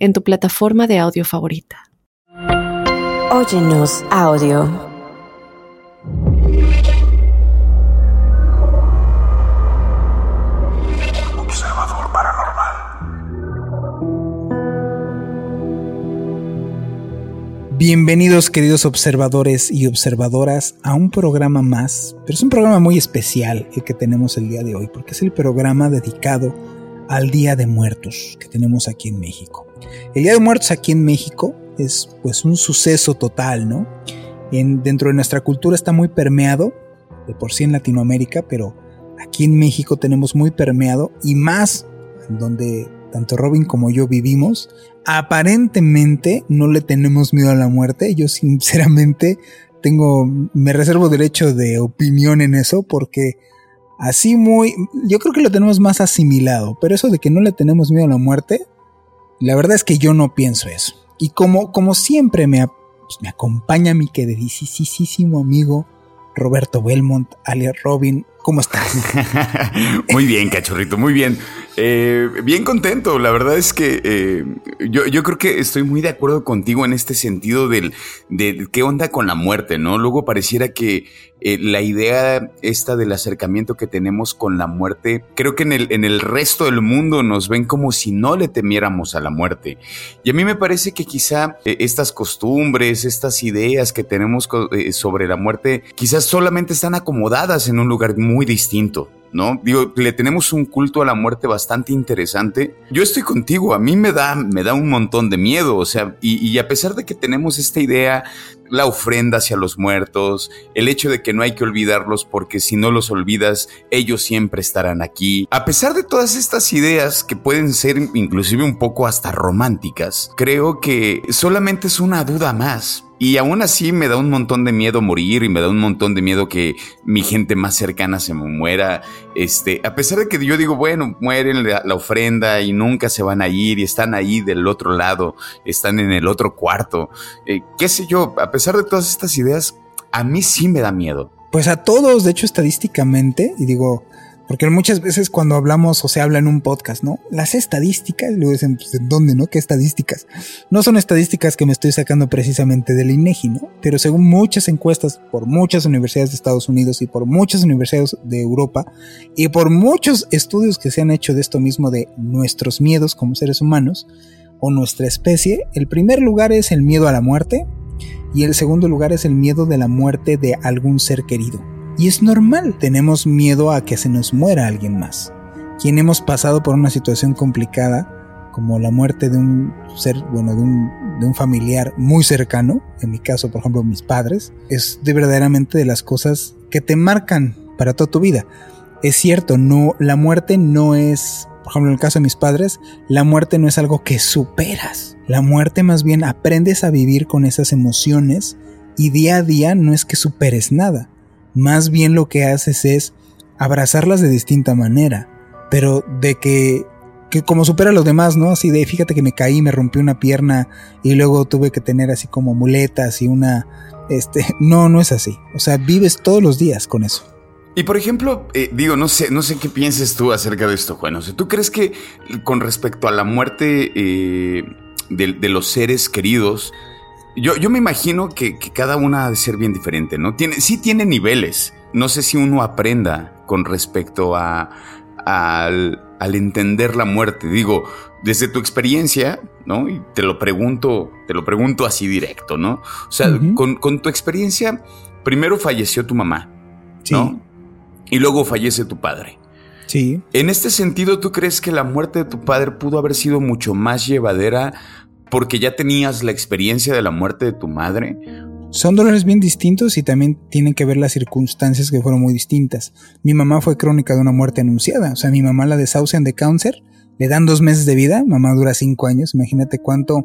en tu plataforma de audio favorita. Óyenos audio. Observador paranormal. Bienvenidos queridos observadores y observadoras a un programa más, pero es un programa muy especial el que tenemos el día de hoy, porque es el programa dedicado al Día de Muertos que tenemos aquí en México. El Día de Muertos aquí en México es pues un suceso total, ¿no? En, dentro de nuestra cultura está muy permeado, de por sí en Latinoamérica, pero aquí en México tenemos muy permeado y más donde tanto Robin como yo vivimos, aparentemente no le tenemos miedo a la muerte. Yo sinceramente tengo, me reservo derecho de opinión en eso porque así muy, yo creo que lo tenemos más asimilado, pero eso de que no le tenemos miedo a la muerte, la verdad es que yo no pienso eso. Y como, como siempre me, pues, me acompaña mi queridísimo amigo Roberto Belmont, alias Robin, ¿cómo estás? muy bien, cachorrito, muy bien. Eh, bien contento, la verdad es que eh, yo, creo que estoy muy de acuerdo contigo en este sentido del, de qué onda con la muerte, ¿no? Luego pareciera que eh, la idea esta del acercamiento que tenemos con la muerte, creo que en el, en el resto del mundo nos ven como si no le temiéramos a la muerte. Y a mí me parece que quizá estas costumbres, estas ideas que tenemos sobre la muerte, quizás solamente están acomodadas en un lugar muy distinto. ¿no? Digo, le tenemos un culto a la muerte bastante interesante. Yo estoy contigo, a mí me da, me da un montón de miedo, o sea, y, a pesar de que tenemos esta idea, la ofrenda hacia los muertos, el hecho de que no hay que olvidarlos porque si no los olvidas, ellos siempre estarán aquí. A pesar de todas estas ideas que pueden ser inclusive un poco hasta románticas, creo que solamente es una duda más y aún así me da un montón de miedo morir y me da un montón de miedo que mi gente más cercana se me muera. Este, a pesar de que yo digo, bueno, mueren la, ofrenda y nunca se van a ir y están ahí del otro lado, están en el otro cuarto. Eh, qué sé yo, a pesar de todas estas ideas, a mí sí me da miedo. Pues a todos, de hecho, estadísticamente, y digo, porque muchas veces cuando hablamos o se habla en un podcast, ¿no? Las estadísticas, luego dicen, pues, ¿de dónde, no? ¿Qué estadísticas? No son estadísticas que me estoy sacando precisamente del INEGI, ¿no? Pero según muchas encuestas por muchas universidades de Estados Unidos y por muchas universidades de Europa y por muchos estudios que se han hecho de esto mismo de nuestros miedos como seres humanos o nuestra especie, el primer lugar es el miedo a la muerte y el segundo lugar es el miedo de la muerte de algún ser querido. Y es normal, tenemos miedo a que se nos muera alguien más. Quien hemos pasado por una situación complicada, como la muerte de un ser, bueno, de un, de un familiar muy cercano, en mi caso, por ejemplo, mis padres, es de verdaderamente de las cosas que te marcan para toda tu vida. Es cierto, no, la muerte no es, por ejemplo, en el caso de mis padres, la muerte no es algo que superas. La muerte más bien aprendes a vivir con esas emociones y día a día no es que superes nada más bien lo que haces es abrazarlas de distinta manera, pero de que, que como supera a los demás, ¿no? Así de, fíjate que me caí, me rompí una pierna y luego tuve que tener así como muletas y una, este, no, no es así. O sea, vives todos los días con eso. Y por ejemplo, eh, digo, no sé, no sé qué pienses tú acerca de esto, Juan. O sea, ¿tú crees que con respecto a la muerte eh, de, los seres queridos, yo, yo me imagino que, cada una ha de ser bien diferente, ¿no? Tiene, sí tiene niveles. No sé si uno aprenda con respecto a, al, entender la muerte. Digo, desde tu experiencia, ¿no? Y te lo pregunto, te lo pregunto así directo, ¿no? O sea, con, tu experiencia, primero falleció tu mamá, ¿no? Y luego fallece tu padre. Sí. En este sentido, ¿tú crees que la muerte de tu padre pudo haber sido mucho más llevadera porque ya tenías la experiencia de la muerte de tu madre. Son dolores bien distintos y también tienen que ver las circunstancias que fueron muy distintas. Mi mamá fue crónica de una muerte anunciada, o sea, mi mamá la desahucian de cáncer, le dan dos meses de vida, mamá dura cinco años, imagínate cuánto,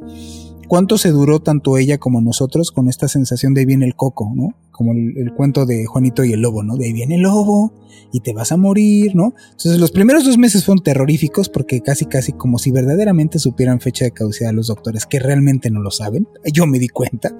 cuánto se duró tanto ella como nosotros con esta sensación de ahí viene el coco, ¿no? Como el, cuento de Juanito y el lobo, ¿no? De ahí viene el lobo y te vas a morir, ¿no? Entonces los primeros dos meses fueron terroríficos porque casi casi como si verdaderamente supieran fecha de caducidad los doctores, que realmente no lo saben. Yo me di cuenta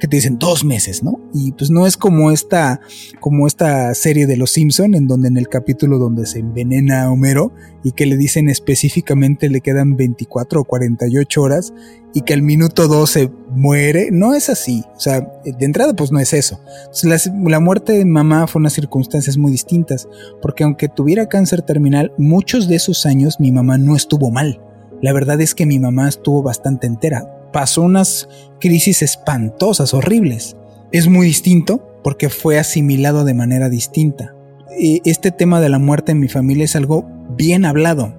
que te dicen dos meses, ¿no? Y pues no es como esta, como esta serie de Los Simpson en donde en el capítulo donde se envenena a Homero y que le dicen específicamente le quedan 24 o 48 horas y que al minuto 12 muere, no es así. O sea, de entrada pues no es eso. la, muerte de mamá fue unas circunstancias muy distintas, porque aunque tuviera cáncer terminal, muchos de esos años mi mamá no estuvo mal. La verdad es que mi mamá estuvo bastante entera. Pasó unas crisis espantosas, horribles. Es muy distinto porque fue asimilado de manera distinta. Este tema de la muerte en mi familia es algo bien hablado.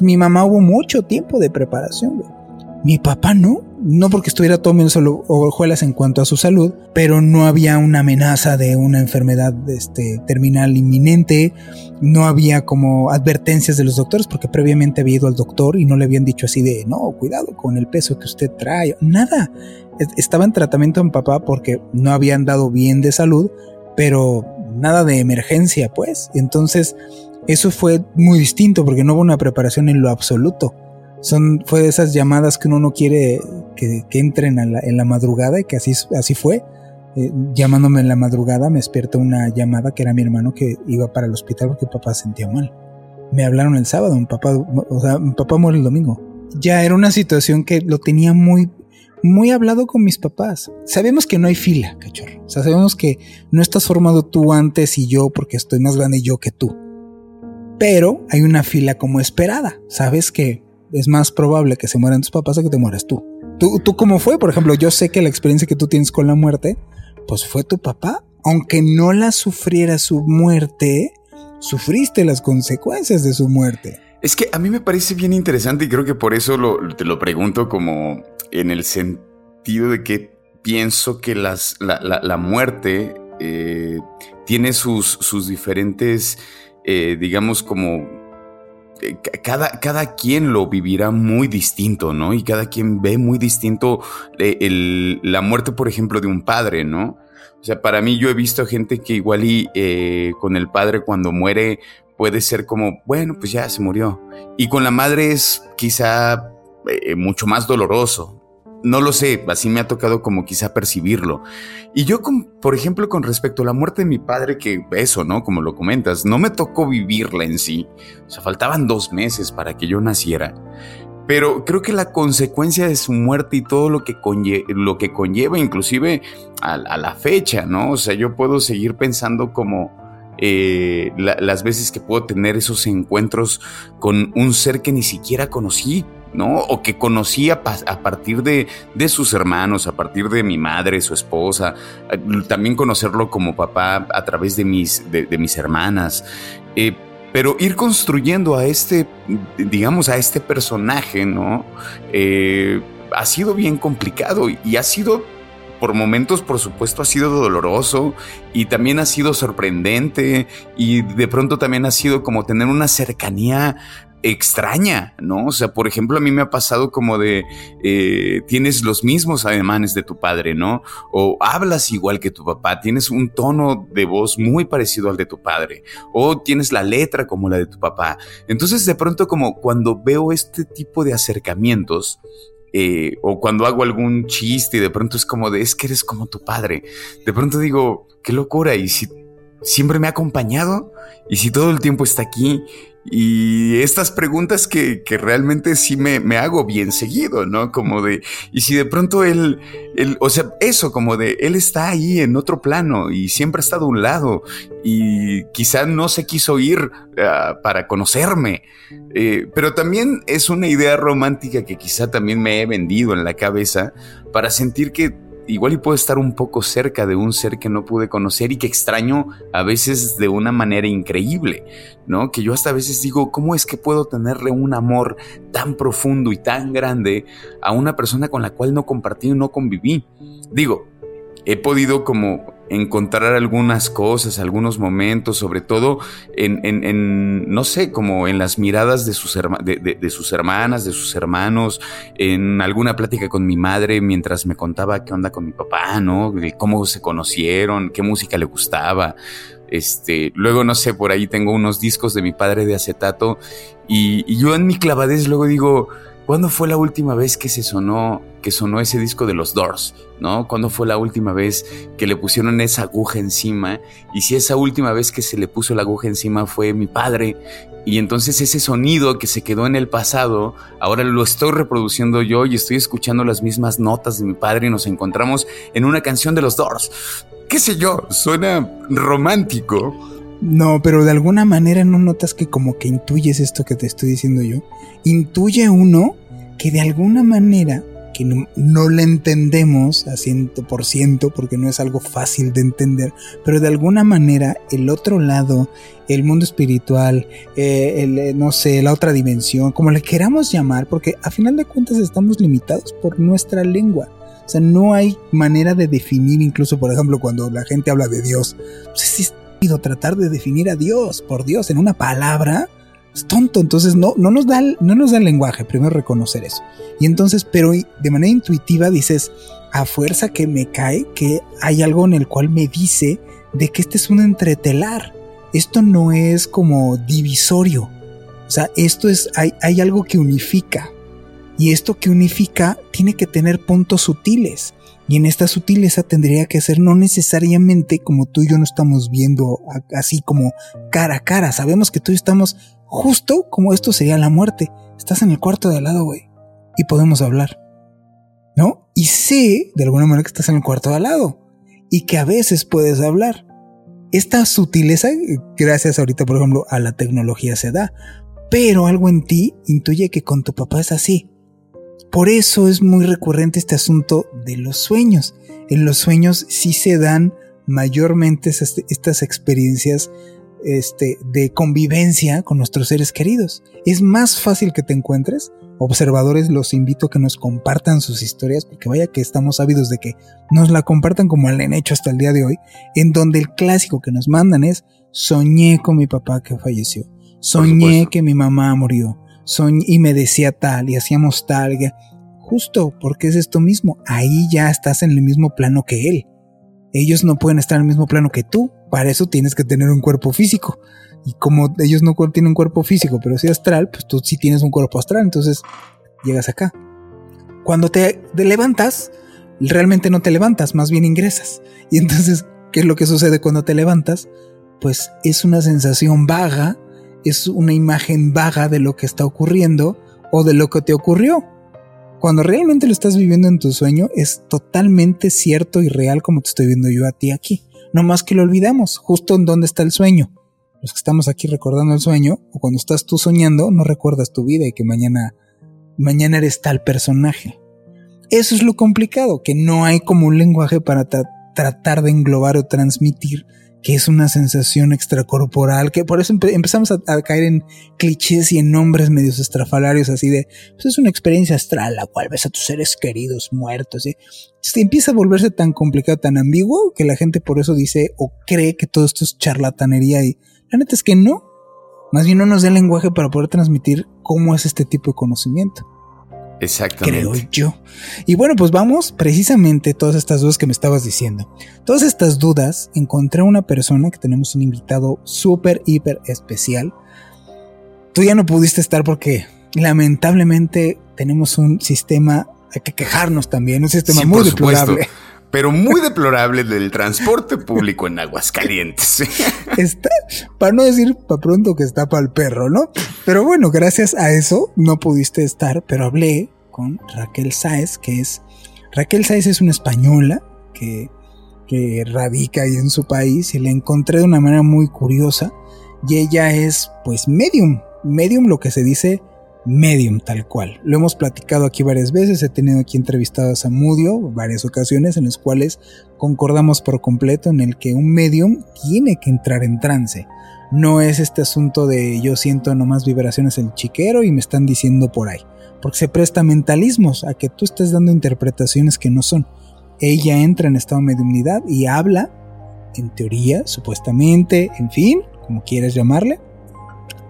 Mi mamá hubo mucho tiempo de preparación. Mi papá no, no porque estuviera menos hojuelas en cuanto a su salud, pero no había una amenaza de una enfermedad este, terminal inminente, no había como advertencias de los doctores porque previamente había ido al doctor y no le habían dicho así de, no, cuidado con el peso que usted trae, nada. Estaba en tratamiento en papá porque no habían dado bien de salud, pero nada de emergencia, pues. Entonces, eso fue muy distinto porque no hubo una preparación en lo absoluto. Son, fue de esas llamadas que uno no quiere que, entren en la madrugada y que así, así fue. Eh, llamándome en la madrugada me despierta una llamada que era mi hermano que iba para el hospital porque papá sentía mal. Me hablaron el sábado, mi papá, o sea, mi papá muere el domingo. Ya era una situación que lo tenía muy, muy hablado con mis papás. Sabemos que no hay fila, cachorro. O sea, sabemos que no estás formado tú antes y yo porque estoy más grande yo que tú. Pero hay una fila como esperada. Sabes que es más probable que se mueran tus papás a que te mueras tú. ¿Tú, tú cómo fue? Por ejemplo, yo sé que la experiencia que tú tienes con la muerte, pues fue tu papá. Aunque no la sufriera su muerte, sufriste las consecuencias de su muerte. Es que a mí me parece bien interesante y creo que por eso te lo pregunto como en el sentido de que pienso que las, la, muerte eh, tiene sus, sus diferentes, eh, digamos, como cada, cada quien lo vivirá muy distinto, ¿no? Y cada quien ve muy distinto eh, la muerte, por ejemplo, de un padre, ¿no? O sea, para mí yo he visto gente que igual y eh, con el padre cuando muere puede ser como, bueno, pues ya se murió. Y con la madre es quizá mucho más doloroso, no lo sé, así me ha tocado como quizá percibirlo. Y yo, por ejemplo, con respecto a la muerte de mi padre, que eso, ¿no? Como lo comentas, no me tocó vivirla en sí. O sea, faltaban dos meses para que yo naciera. Pero creo que la consecuencia de su muerte y todo lo que, lo que conlleva, inclusive a, la fecha, ¿no? O sea, yo puedo seguir pensando como eh, las veces que puedo tener esos encuentros con un ser que ni siquiera conocí, ¿no? O que conocía a partir de, sus hermanos, a partir de mi madre, su esposa, eh, también conocerlo como papá a través de mis, de, mis hermanas. Eh, pero ir construyendo a este, digamos, a este personaje, ¿no? Eh, ha sido bien complicado y ha sido por momentos, por supuesto, ha sido doloroso y también ha sido sorprendente y de pronto también ha sido como tener una cercanía extraña, ¿no? O sea, por ejemplo, a mí me ha pasado como de, eh, tienes los mismos ademanes de tu padre, ¿no? O hablas igual que tu papá, tienes un tono de voz muy parecido al de tu padre, o tienes la letra como la de tu papá. Entonces, de pronto, como cuando veo este tipo de acercamientos, eh, o cuando hago algún chiste y de pronto es como de, es que eres como tu padre, de pronto digo, qué locura, y si siempre me ha acompañado, y si todo el tiempo está aquí, y estas preguntas que, que realmente sí me, me, hago bien seguido, ¿no? Como de, y si de pronto él, él, o sea, eso, como de, él está ahí en otro plano y siempre ha estado a un lado y quizá no se quiso ir uh, para conocerme, eh, pero también es una idea romántica que quizá también me he vendido en la cabeza para sentir que igual y puedo estar un poco cerca de un ser que no pude conocer y que extraño a veces de una manera increíble, ¿no? Que yo hasta a veces digo, ¿cómo es que puedo tenerle un amor tan profundo y tan grande a una persona con la cual no compartí y no conviví? Digo, he podido como encontrar algunas cosas, algunos momentos, sobre todo en, en, no sé, como en las miradas de sus, de, sus hermanas, de sus hermanos, en alguna plática con mi madre mientras me contaba qué onda con mi papá, ¿no? Cómo se conocieron, qué música le gustaba. Este, luego, no sé, por ahí tengo unos discos de mi padre de acetato y, y yo en mi clavadez luego digo, ¿Cuándo fue la última vez que se sonó, que sonó ese disco de los Doors? ¿No? ¿Cuándo fue la última vez que le pusieron esa aguja encima? Y si esa última vez que se le puso la aguja encima fue mi padre, y entonces ese sonido que se quedó en el pasado, ahora lo estoy reproduciendo yo y estoy escuchando las mismas notas de mi padre y nos encontramos en una canción de los Doors. ¿Qué sé yo? Suena romántico. No, pero de alguna manera no notas que como que intuyes esto que te estoy diciendo yo. Intuye uno que de alguna manera, que no, no la entendemos a ciento por ciento, porque no es algo fácil de entender, pero de alguna manera el otro lado, el mundo espiritual, eh, el, eh, no sé, la otra dimensión, como le queramos llamar, porque a final de cuentas estamos limitados por nuestra lengua. O sea, no hay manera de definir, incluso por ejemplo, cuando la gente habla de Dios. Pues tratar de definir a Dios, por Dios, en una palabra, es tonto. Entonces no, no, nos da, no nos da el lenguaje, primero reconocer eso. Y entonces, pero de manera intuitiva dices, a fuerza que me cae, que hay algo en el cual me dice de que este es un entretelar. Esto no es como divisorio. O sea, esto es, hay, hay algo que unifica. Y esto que unifica tiene que tener puntos sutiles. Y en esta sutileza tendría que ser no necesariamente como tú y yo no estamos viendo así como cara a cara. Sabemos que tú y yo estamos justo como esto sería la muerte. Estás en el cuarto de al lado, güey. Y podemos hablar. ¿No? Y sé de alguna manera que estás en el cuarto de al lado. Y que a veces puedes hablar. Esta sutileza, gracias ahorita por ejemplo a la tecnología se da. Pero algo en ti intuye que con tu papá es así por eso es muy recurrente este asunto de los sueños. En los sueños sí se dan mayormente estas experiencias este, de convivencia con nuestros seres queridos. Es más fácil que te encuentres. Observadores, los invito a que nos compartan sus historias, porque vaya que estamos ávidos de que nos la compartan como han hecho hasta el día de hoy, en donde el clásico que nos mandan es, soñé con mi papá que falleció, soñé que mi mamá murió, y me decía tal y hacíamos tal. Justo porque es esto mismo, ahí ya estás en el mismo plano que él. Ellos no pueden estar en el mismo plano que tú, para eso tienes que tener un cuerpo físico. Y como ellos no tienen un cuerpo físico, pero sí astral, pues tú sí tienes un cuerpo astral, entonces llegas acá. Cuando te levantas, realmente no te levantas, más bien ingresas. Y entonces, ¿qué es lo que sucede cuando te levantas? Pues es una sensación vaga es una imagen vaga de lo que está ocurriendo o de lo que te ocurrió. Cuando realmente lo estás viviendo en tu sueño es totalmente cierto y real como te estoy viendo yo a ti aquí. No más que lo olvidamos, justo en dónde está el sueño. Los que estamos aquí recordando el sueño, o cuando estás tú soñando, no recuerdas tu vida y que mañana, mañana eres tal personaje. Eso es lo complicado, que no hay como un lenguaje para tratar de englobar o transmitir que es una sensación extracorporal, que por eso empezamos a, caer en clichés y en nombres medios estrafalarios así de, pues es una experiencia astral, la cual ves a tus seres queridos muertos, ¿sí? empieza a volverse tan complicado, tan ambiguo, que la gente por eso dice o cree que todo esto es charlatanería y la neta es que no, más bien no nos da el lenguaje para poder transmitir cómo es este tipo de conocimiento. Exactamente. Creo yo. Y bueno, pues vamos precisamente todas estas dudas que me estabas diciendo. Todas estas dudas encontré una persona que tenemos un invitado súper, hiper especial. Tú ya no pudiste estar porque lamentablemente tenemos un sistema, hay que quejarnos también, un sistema muy deplorable. Pero muy deplorable del transporte público en Aguascalientes. Está, para no decir para pronto que está para el perro, ¿no? Pero bueno, gracias a eso no pudiste estar, pero hablé con Raquel Sáez, que es... Raquel Sáez es una española que, que radica ahí en su país y la encontré de una manera muy curiosa. Y ella es pues medium, medium lo que se dice medium tal cual. Lo hemos platicado aquí varias veces, he tenido aquí entrevistado a Samudio varias ocasiones en las cuales concordamos por completo en el que un medium tiene que entrar en trance. No es este asunto de yo siento nomás vibraciones el chiquero y me están diciendo por ahí, porque se presta mentalismos a que tú estés dando interpretaciones que no son. Ella entra en estado de mediumnidad y habla en teoría, supuestamente, en fin, como quieras llamarle,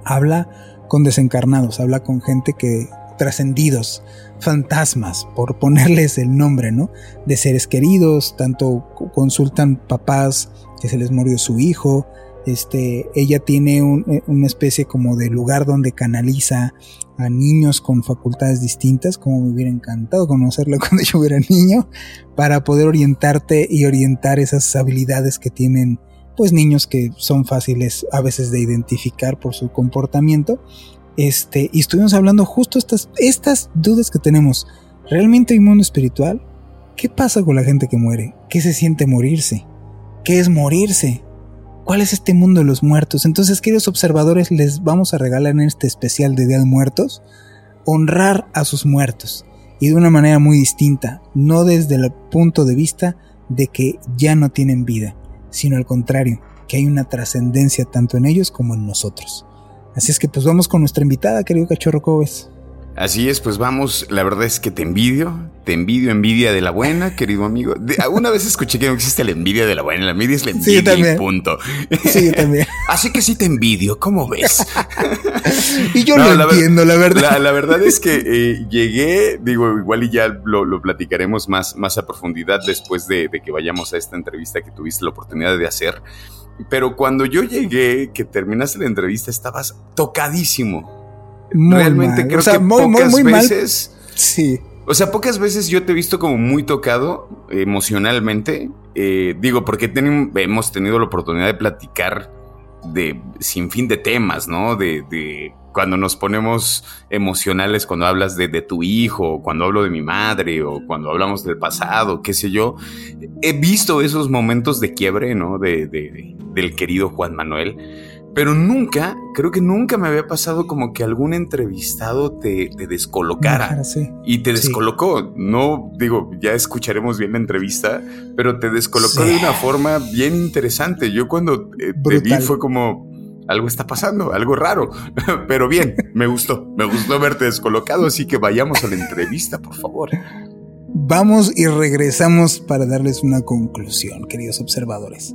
habla con desencarnados, habla con gente que trascendidos, fantasmas, por ponerles el nombre, ¿no? De seres queridos, tanto consultan papás que se les murió su hijo, este, ella tiene eh, una especie como de lugar donde canaliza a niños con facultades distintas, como me hubiera encantado conocerlo cuando yo era niño, para poder orientarte y orientar esas habilidades que tienen pues niños que son fáciles a veces de identificar por su comportamiento. Este, y estuvimos hablando justo estas, estas dudas que tenemos. ¿Realmente hay mundo espiritual? ¿Qué pasa con la gente que muere? ¿Qué se siente morirse? ¿Qué es morirse? ¿Cuál es este mundo de los muertos? Entonces, queridos observadores, les vamos a regalar en este especial de Día de Muertos honrar a sus muertos y de una manera muy distinta, no desde el punto de vista de que ya no tienen vida, sino al contrario, que hay una trascendencia tanto en ellos como en nosotros. Así es que pues vamos con nuestra invitada, querido Cachorro Cobes. Así es, pues vamos, la verdad es que te envidio, te envidio envidia de la buena, querido amigo. Una vez escuché que no existe la envidia de la buena, la envidia es la envidia y punto. Sí, también. Así que sí te envidio, ¿cómo ves? y yo lo entiendo, la verdad. La, verdad es que eh, llegué, digo, igual y ya lo, platicaremos más, más a profundidad después de, de que vayamos a esta entrevista que tuviste la oportunidad de hacer. Pero cuando yo llegué, que terminaste la entrevista, estabas tocadísimo Realmente creo que pocas veces. Sí. O sea, pocas veces yo te he visto como muy tocado emocionalmente. Eh, digo, porque hemos tenido la oportunidad de platicar de sin fin de temas, ¿no? De, de cuando nos ponemos emocionales, cuando hablas de, de, tu hijo, cuando hablo de mi madre, o cuando hablamos del pasado, qué sé yo. He visto esos momentos de quiebre, ¿no? De, de del querido Juan Manuel. Pero nunca, creo que nunca me había pasado como que algún entrevistado te, descolocara. Y te descolocó. No, digo, ya escucharemos bien la entrevista, pero te descolocó de una forma bien interesante. Yo cuando eh, te vi fue como, algo está pasando, algo raro. Pero bien, me gustó, me gustó verte descolocado, así que vayamos a la entrevista, por favor. Vamos y regresamos para darles una conclusión, queridos observadores.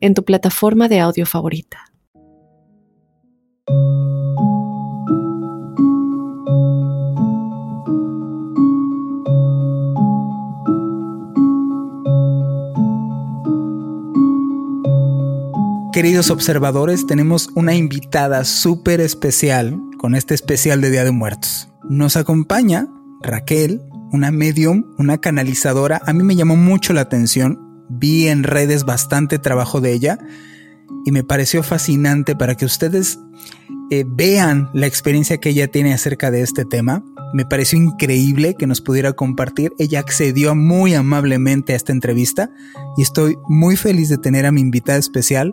en tu plataforma de audio favorita. Queridos observadores, tenemos una invitada súper especial con este especial de Día de Muertos. Nos acompaña Raquel, una medium, una canalizadora. A mí me llamó mucho la atención vi en redes bastante trabajo de ella y me pareció fascinante para que ustedes eh, vean la experiencia que ella tiene acerca de este tema. Me pareció increíble que nos pudiera compartir. Ella accedió muy amablemente a esta entrevista y estoy muy feliz de tener a mi invitada especial,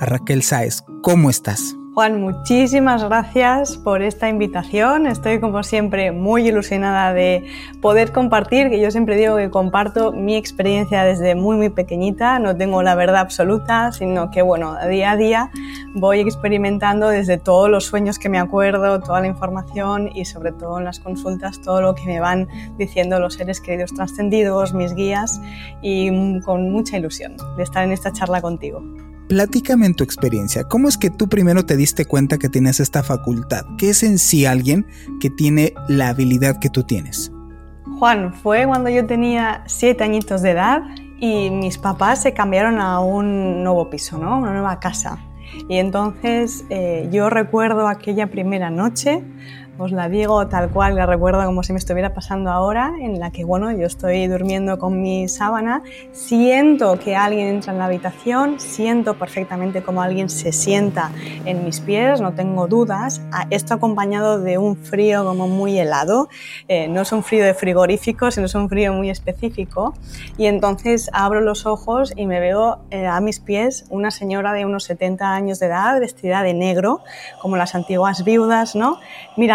a Raquel Sáez. ¿Cómo estás? Juan, muchísimas gracias por esta invitación. Estoy como siempre muy ilusionada de poder compartir, que yo siempre digo que comparto mi experiencia desde muy muy pequeñita, no tengo la verdad absoluta, sino que bueno, día a día voy experimentando desde todos los sueños que me acuerdo, toda la información y sobre todo en las consultas todo lo que me van diciendo los seres queridos trascendidos, mis guías y con mucha ilusión de estar en esta charla contigo. Platícame tu experiencia, ¿cómo es que tú primero te diste cuenta que tienes esta facultad? ¿Qué es en sí alguien que tiene la habilidad que tú tienes? Juan, fue cuando yo tenía siete añitos de edad y mis papás se cambiaron a un nuevo piso, ¿no? Una nueva casa. Y entonces eh, yo recuerdo aquella primera noche os la digo tal cual, la recuerdo como si me estuviera pasando ahora, en la que, bueno, yo estoy durmiendo con mi sábana, siento que alguien entra en la habitación, siento perfectamente como alguien se sienta en mis pies, no tengo dudas, esto acompañado de un frío como muy helado, eh, no es un frío de frigorífico, sino es un frío muy específico, y entonces abro los ojos y me veo eh, a mis pies una señora de unos 70 años de edad, vestida de negro, como las antiguas viudas, ¿no?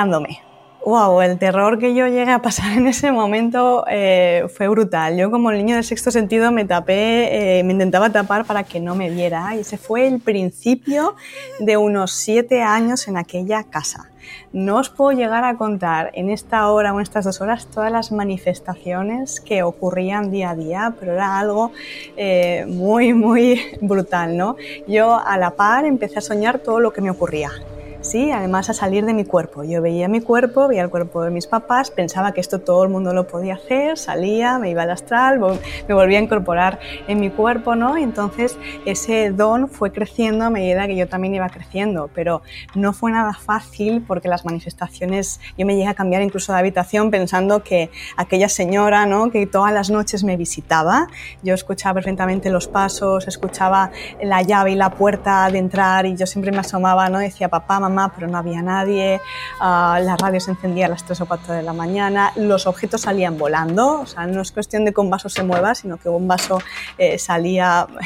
Mirándome. Wow, el terror que yo llegué a pasar en ese momento eh, fue brutal. Yo como niño del sexto sentido me tapé, eh, me intentaba tapar para que no me viera y ese fue el principio de unos siete años en aquella casa. No os puedo llegar a contar en esta hora o en estas dos horas todas las manifestaciones que ocurrían día a día, pero era algo eh, muy, muy brutal, ¿no? Yo a la par empecé a soñar todo lo que me ocurría ¿sí? Además a salir de mi cuerpo. Yo veía mi cuerpo, veía el cuerpo de mis papás, pensaba que esto todo el mundo lo podía hacer, salía, me iba al astral, me volvía a incorporar en mi cuerpo, ¿no? Y entonces ese don fue creciendo a medida que yo también iba creciendo, pero no fue nada fácil porque las manifestaciones, yo me llegué a cambiar incluso de habitación pensando que aquella señora, ¿no? Que todas las noches me visitaba, yo escuchaba perfectamente los pasos, escuchaba la llave y la puerta de entrar y yo siempre me asomaba, ¿no? Decía, papá, mamá, pero no había nadie, uh, la radio se encendía a las 3 o 4 de la mañana, los objetos salían volando, o sea, no es cuestión de que un vaso se mueva, sino que un vaso eh, salía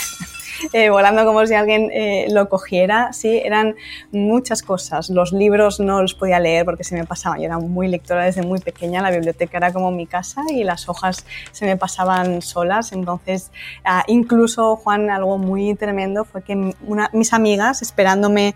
Eh, volando como si alguien eh, lo cogiera. Sí, eran muchas cosas. Los libros no los podía leer porque se me pasaban. Yo era muy lectora desde muy pequeña, la biblioteca era como mi casa y las hojas se me pasaban solas. Entonces, ah, incluso, Juan, algo muy tremendo fue que una, mis amigas, esperándome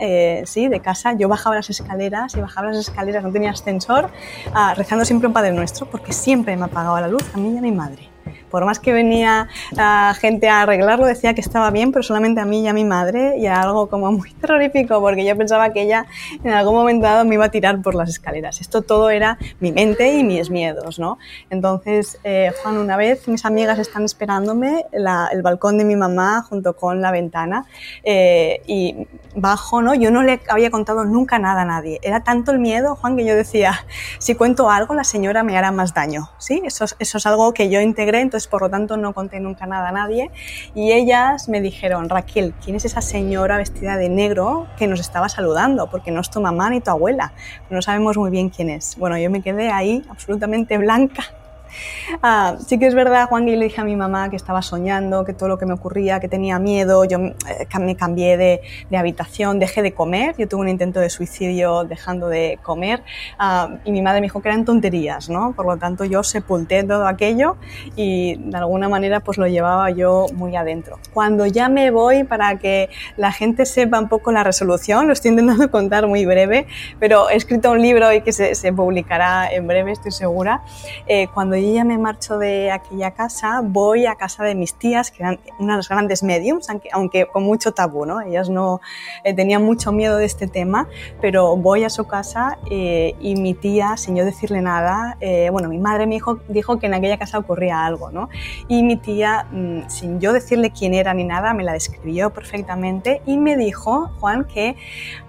eh, sí, de casa, yo bajaba las escaleras y bajaba las escaleras, no tenía ascensor, ah, rezando siempre un Padre Nuestro porque siempre me apagaba la luz a mí y a mi madre por más que venía la gente a arreglarlo, decía que estaba bien, pero solamente a mí y a mi madre, y era algo como muy terrorífico, porque yo pensaba que ella en algún momento dado me iba a tirar por las escaleras. Esto todo era mi mente y mis miedos, ¿no? Entonces, eh, Juan, una vez mis amigas están esperándome, el balcón de mi mamá junto con la ventana, eh, y bajo, ¿no? Yo no le había contado nunca nada a nadie. Era tanto el miedo, Juan, que yo decía, si cuento algo, la señora me hará más daño, ¿sí? Eso, eso es algo que yo integré, entonces por lo tanto no conté nunca nada a nadie. Y ellas me dijeron, Raquel, ¿quién es esa señora vestida de negro que nos estaba saludando? Porque no es tu mamá ni tu abuela, no sabemos muy bien quién es. Bueno, yo me quedé ahí absolutamente blanca Ah, sí que es verdad, Juan, que le dije a mi mamá que estaba soñando, que todo lo que me ocurría, que tenía miedo, yo eh, me cambié de, habitación, dejé de comer, yo tuve un intento de suicidio dejando de comer ah, y mi madre me dijo que eran tonterías, ¿no? Por lo tanto yo sepulté todo aquello y de alguna manera pues lo llevaba yo muy adentro. Cuando ya me voy, para que la gente sepa un poco la resolución, lo estoy intentando contar muy breve, pero he escrito un libro y que se, se publicará en breve, estoy segura, eh, cuando yo ya me marcho de aquella casa, voy a casa de mis tías, que eran unas grandes mediums, aunque, aunque con mucho tabú, ¿no? Ellas no eh, tenían mucho miedo de este tema, pero voy a su casa eh, y mi tía, sin yo decirle nada, eh, bueno, mi madre me dijo, dijo que en aquella casa ocurría algo, ¿no? Y mi tía, mm, sin yo decirle quién era ni nada, me la describió perfectamente y me dijo, Juan, que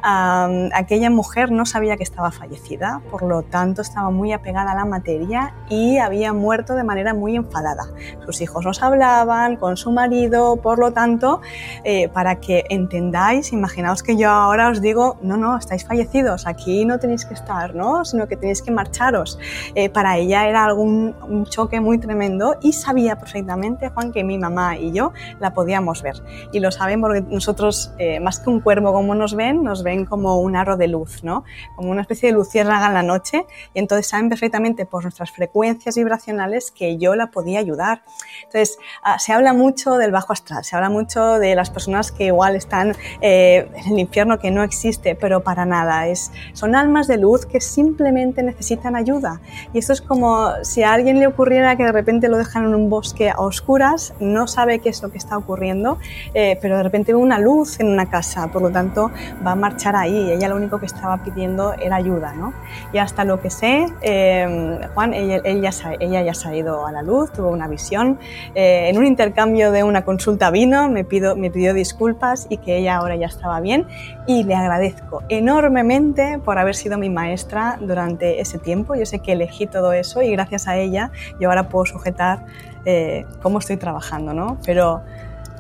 aquella mujer no sabía que estaba fallecida, por lo tanto estaba muy apegada a la materia y había muerto de manera muy enfadada. Sus hijos nos hablaban con su marido, por lo tanto, eh, para que entendáis, imaginaos que yo ahora os digo, no, no, estáis fallecidos, aquí no tenéis que estar, ¿no? sino que tenéis que marcharos. Eh, para ella era algún un choque muy tremendo y sabía perfectamente, Juan, que mi mamá y yo la podíamos ver. Y lo saben porque nosotros, eh, más que un cuervo como nos ven, nos ven como un aro de luz, ¿no? como una especie de luciérnaga en la noche y entonces saben perfectamente por nuestras frecuencias vibracionales que yo la podía ayudar. Entonces, ah, se habla mucho del bajo astral, se habla mucho de las personas que igual están eh, en el infierno que no existe, pero para nada. Es, son almas de luz que simplemente necesitan ayuda. Y esto es como si a alguien le ocurriera que de repente lo dejan en un bosque a oscuras, no sabe qué es lo que está ocurriendo, eh, pero de repente ve una luz en una casa, por lo tanto va a marchar ahí. Ella lo único que estaba pidiendo era ayuda, ¿no? Y hasta lo que sé, eh, Juan, ella, ella, ella ya se ha ido a la luz, tuvo una visión. Eh, en un intercambio de una consulta vino, me, pido, me pidió disculpas y que ella ahora ya estaba bien. Y le agradezco enormemente por haber sido mi maestra durante ese tiempo. Yo sé que elegí todo eso y gracias a ella yo ahora puedo sujetar eh, cómo estoy trabajando, ¿no? Pero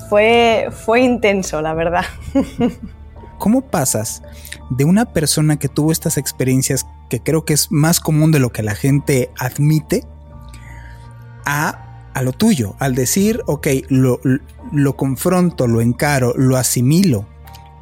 fue, fue intenso, la verdad. ¿Cómo pasas de una persona que tuvo estas experiencias que creo que es más común de lo que la gente admite a, a lo tuyo? Al decir, ok, lo, lo confronto, lo encaro, lo asimilo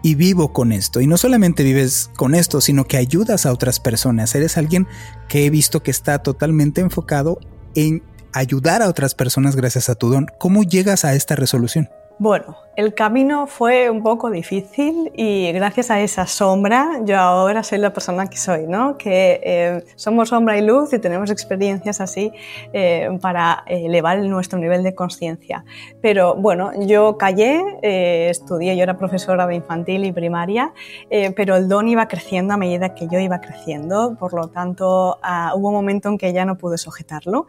y vivo con esto. Y no solamente vives con esto, sino que ayudas a otras personas. Eres alguien que he visto que está totalmente enfocado en ayudar a otras personas gracias a tu don. ¿Cómo llegas a esta resolución? Bueno, el camino fue un poco difícil y gracias a esa sombra yo ahora soy la persona que soy, ¿no? Que eh, somos sombra y luz y tenemos experiencias así eh, para elevar nuestro nivel de conciencia. Pero bueno, yo callé, eh, estudié, yo era profesora de infantil y primaria, pero el don iba creciendo a medida que yo iba creciendo, por lo tanto ah, hubo un momento en que ya no pude sujetarlo.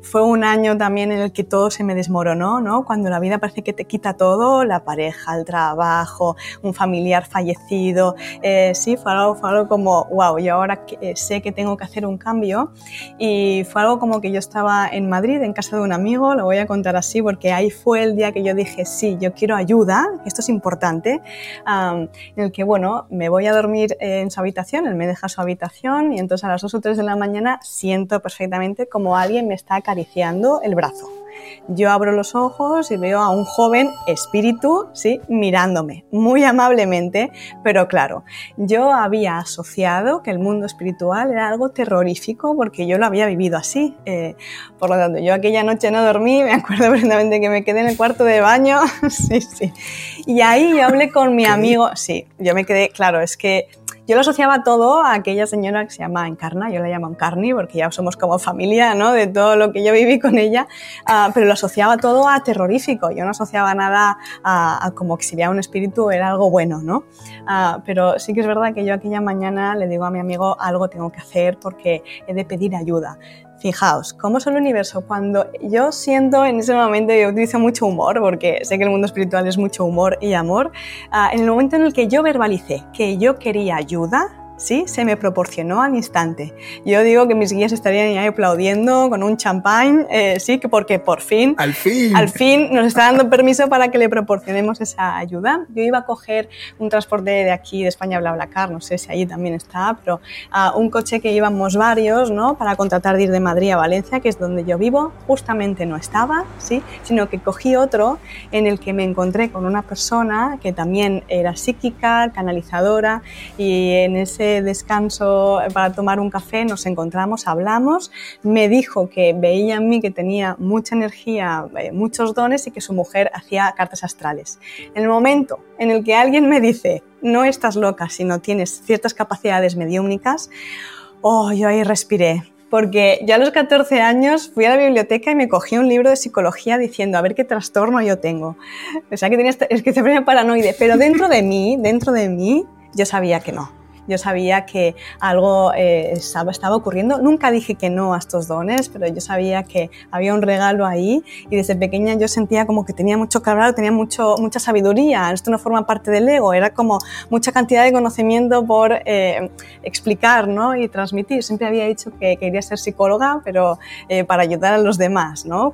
fue un año también en el que todo se me desmoronó, ¿no? Cuando la vida parece que te quita todo, la pareja, el trabajo, un familiar fallecido. Eh, sí, fue algo, fue algo como, wow, yo ahora eh, sé que tengo que hacer un cambio. Y fue algo como que yo estaba en Madrid, en casa de un amigo, lo voy a contar así, porque ahí fue el día que yo dije, sí, yo quiero ayuda, esto es importante, en el que, bueno, me voy a dormir en su habitación, él me deja su habitación y entonces a las 2 o 3 de la mañana siento perfectamente como alguien me está acariciando el brazo. Yo abro los ojos y veo a un joven espíritu, ¿sí? Mirándome muy amablemente, pero claro, yo había asociado que el mundo espiritual era algo terrorífico porque yo lo había vivido así. Eh, por lo tanto, yo aquella noche no dormí, me acuerdo perfectamente que me quedé en el cuarto de baño, sí, sí. Y ahí yo hablé con mi amigo, sí, yo me quedé, claro, es que yo lo asociaba todo a aquella señora que se llama Encarna, yo la llamo Encarni porque ya somos como familia, ¿no? De todo lo que yo viví con ella, uh, pero lo asociaba todo a terrorífico, yo no asociaba nada a, como que si un espíritu era algo bueno, ¿no? Uh, pero sí que es verdad que yo aquella mañana le digo a mi amigo algo tengo que hacer porque he de pedir ayuda. Fijaos, ¿cómo es el universo? Cuando yo siento en ese momento, yo utilizo mucho humor, porque sé que el mundo espiritual es mucho humor y amor, uh, en el momento en el que yo verbalicé que yo quería ayuda, ¿sí? Se me proporcionó al instante. Yo digo que mis guías estarían ahí aplaudiendo con un champán, eh, sí, que porque por fin, al fin, al fin nos está dando permiso para que le proporcionemos esa ayuda. Yo iba a coger un transporte de aquí de España, BlaBlaCar, no sé si allí también está, pero uh, un coche que íbamos varios, ¿no? Para contratar de ir de Madrid a Valencia, que es donde yo vivo, justamente no estaba, ¿sí? Sino que cogí otro en el que me encontré con una persona que también era psíquica, canalizadora, y en ese descanso para tomar un café, nos encontramos, hablamos, me dijo que veía en mí que tenía mucha energía, eh, muchos dones y que su mujer hacía cartas astrales. En el momento en el que alguien me dice, no estás loca, sino tienes ciertas capacidades mediúmnicas, oh, yo ahí respiré, porque ya a los 14 años fui a la biblioteca y me cogí un libro de psicología diciendo a ver qué trastorno yo tengo. O sea que tenía esquizofrenia paranoide, pero dentro de mí, dentro de mí, yo sabía que no yo sabía que algo eh, estaba, estaba, ocurriendo. Nunca dije que no a estos dones, pero yo sabía que había un regalo ahí y desde pequeña yo sentía como que tenía mucho que hablar, tenía mucho, mucha sabiduría. Esto no forma parte del ego, era como mucha cantidad de conocimiento por eh, explicar ¿no? y transmitir. Siempre había dicho que quería ser psicóloga, pero eh, para ayudar a los demás. ¿no?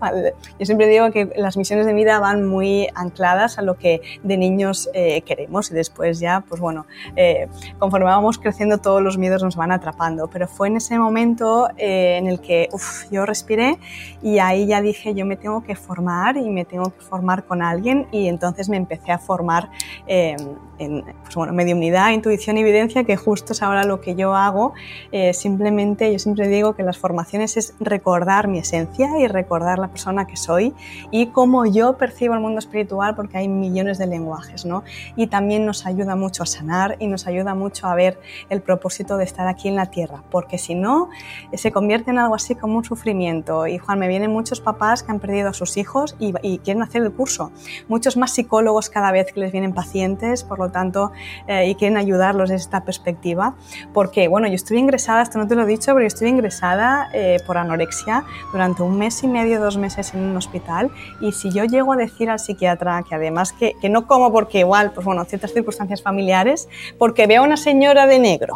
Yo siempre digo que las misiones de vida van muy ancladas a lo que de niños eh, queremos y después ya, pues bueno, eh, conforme vamos creciendo todos los miedos nos van atrapando, pero fue en ese momento eh, en el que uf, yo respiré y ahí ya dije yo me tengo que formar y me tengo que formar con alguien y entonces me empecé a formar eh, en pues bueno, mediunidad, intuición y evidencia, que justo es ahora lo que yo hago. Eh, simplemente, yo siempre digo que las formaciones es recordar mi esencia y recordar la persona que soy y cómo yo percibo el mundo espiritual, porque hay millones de lenguajes, ¿no? Y también nos ayuda mucho a sanar y nos ayuda mucho a ver el propósito de estar aquí en la tierra, porque si no, se convierte en algo así como un sufrimiento. Y Juan, me vienen muchos papás que han perdido a sus hijos y, quieren hacer el curso. Muchos más psicólogos cada vez que les vienen pacientes, por lo tanto, eh, y quieren ayudarlos desde esta perspectiva. Porque, bueno, yo estuve ingresada, esto no te lo he dicho, pero yo estuve ingresada eh, por anorexia durante un mes y medio, dos meses en un hospital. Y si yo llego a decir al psiquiatra que además que, que no como porque igual, pues bueno, ciertas circunstancias familiares, porque veo a una señora de negro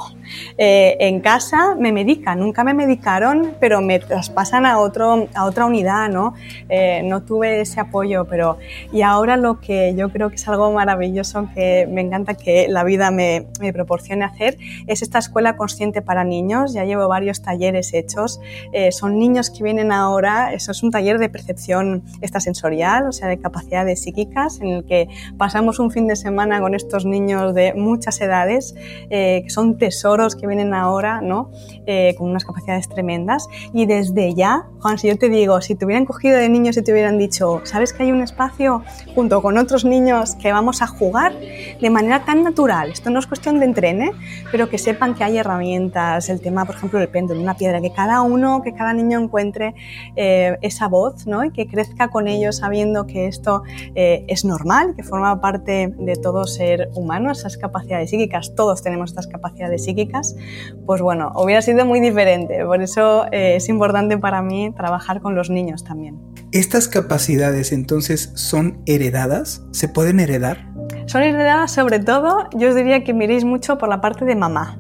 eh, en casa, me medican. Nunca me medicaron, pero me traspasan a, otro, a otra unidad, ¿no? Eh, no tuve ese apoyo, pero... Y ahora lo que yo creo que es algo maravilloso, que me encanta que la vida me, me proporcione hacer, es esta escuela consciente para niños. Ya llevo varios talleres hechos. Eh, son niños que vienen ahora, eso es un taller de percepción extrasensorial, o sea, de capacidades psíquicas, en el que pasamos un fin de semana con estos niños de muchas edades, eh, que son tesoros que vienen ahora, ¿no? Eh, con unas capacidades tremendas. Y desde ya, Juan, si yo te digo, si te hubieran cogido de niños y te hubieran dicho, ¿sabes que hay un espacio junto con otros niños que vamos a jugar de manera tan natural? Esto no es cuestión de entrene, pero que sepan que hay herramientas, el tema, por ejemplo, del péndulo, una piedra, que cada uno, que cada niño encuentre eh, esa voz, ¿no? Y que crezca con ellos sabiendo que esto es normal, que forma parte de todo ser humano, esas capacidades psíquicas, todos tenemos estas capacidades psíquicas, pues bueno, hubiera sido muy diferente. Por eso eh, es importante para mí trabajar con los niños también. ¿Estas capacidades entonces son heredadas? ¿Se pueden heredar? Son heredadas sobre todo, yo os diría que miréis mucho por la parte de mamá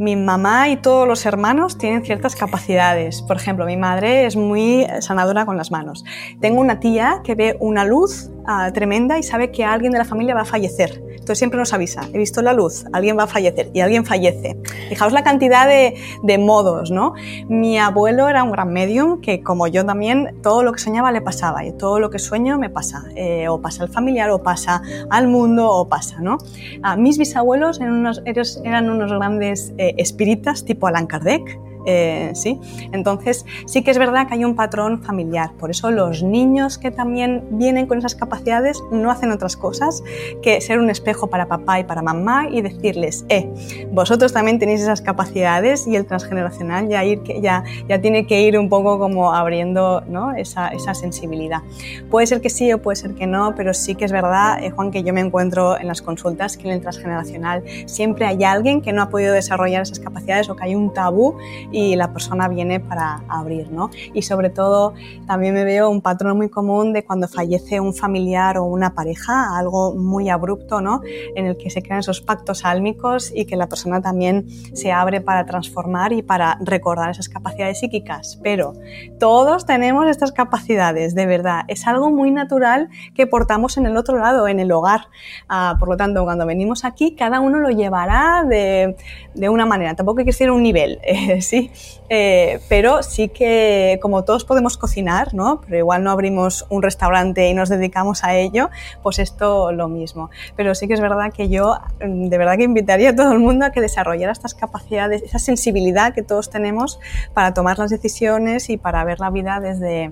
mi mamá y todos los hermanos tienen ciertas capacidades. Por ejemplo, mi madre es muy sanadora con las manos. Tengo una tía que ve una luz ah, tremenda y sabe que alguien de la familia va a fallecer. Entonces siempre nos avisa, he visto la luz, alguien va a fallecer y alguien fallece. Fijaos la cantidad de, modos, ¿no? Mi abuelo era un gran medium que como yo también, todo lo que soñaba le pasaba y todo lo que sueño me pasa. Eh, o pasa al familiar, o pasa al mundo, o pasa, ¿no? Ah, mis bisabuelos eran unos, grandes eh, espíritas tipo Allan Kardec, eh, ¿sí? Entonces, sí que es verdad que hay un patrón familiar. Por eso los niños que también vienen con esas capacidades no hacen otras cosas que ser un espejo para papá y para mamá y decirles, eh, vosotros también tenéis esas capacidades y el transgeneracional ya, ir, ya, ya tiene que ir un poco como abriendo ¿no? esa, esa, sensibilidad. Puede ser que sí o puede ser que no, pero sí que es verdad, eh, Juan, que yo me encuentro en las consultas que en el transgeneracional siempre hay alguien que no ha podido desarrollar esas capacidades o que hay un tabú y la persona viene para abrir, ¿no? Y sobre todo también me veo un patrón muy común de cuando fallece un familiar o una pareja, algo muy abrupto, ¿no? En el que se crean esos pactos álmicos y que la persona también se abre para transformar y para recordar esas capacidades psíquicas. Pero todos tenemos estas capacidades, de verdad. Es algo muy natural que portamos en el otro lado, en el hogar. Ah, por lo tanto, cuando venimos aquí, cada uno lo llevará de, de una manera. Tampoco hay que ser un nivel, eh, ¿sí? Eh, pero sí que como todos podemos cocinar, ¿no? Pero igual no abrimos un restaurante y nos dedicamos a ello, pues esto lo mismo. Pero sí que es verdad que yo mm, de verdad que invitaría a todo el mundo a que desarrollara estas capacidades, esa sensibilidad que todos tenemos para tomar las decisiones y para ver la vida desde,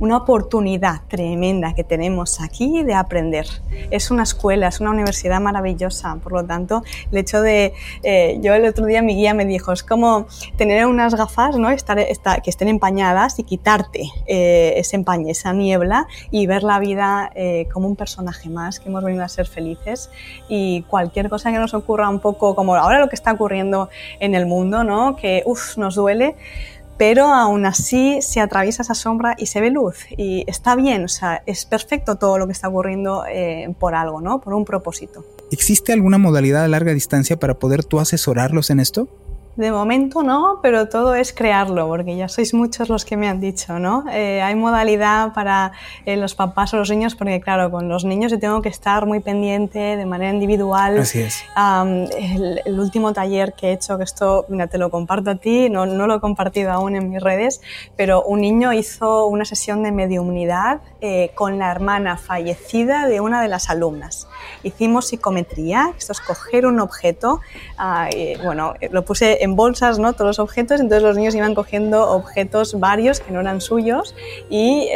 una oportunidad tremenda que tenemos aquí de aprender. Es una escuela, es una universidad maravillosa, por lo tanto, el hecho de, eh, yo el otro día mi guía me dijo, es como tener unas gafas, ¿no? Estar, que estén empañadas y quitarte eh, ese empañe, esa niebla y ver la vida eh, como un personaje más, que hemos venido a ser felices y cualquier cosa que nos ocurra un poco como ahora lo que está ocurriendo en el mundo, ¿no? Que, uff, nos duele, pero aún así se atraviesa esa sombra y se ve luz y está bien, o sea, es perfecto todo lo que está ocurriendo eh, por algo, ¿no? Por un propósito. ¿Existe alguna modalidad a larga distancia para poder tú asesorarlos en esto? De momento no, pero todo es crearlo, porque ya sois muchos los que me han dicho, ¿no? Eh, hay modalidad para eh, los papás o los niños, porque claro, con los niños yo tengo que estar muy pendiente de manera individual. Así es. el, último taller que he hecho, que esto, mira, te lo comparto a ti, no, no lo he compartido aún en mis redes, pero un niño hizo una sesión de mediumnidad eh, con la hermana fallecida de una de las alumnas. Hicimos psicometría, esto es coger un objeto, ah, bueno, lo puse en bolsas, ¿no? Todos los objetos, entonces los niños iban cogiendo objetos varios que no eran suyos y,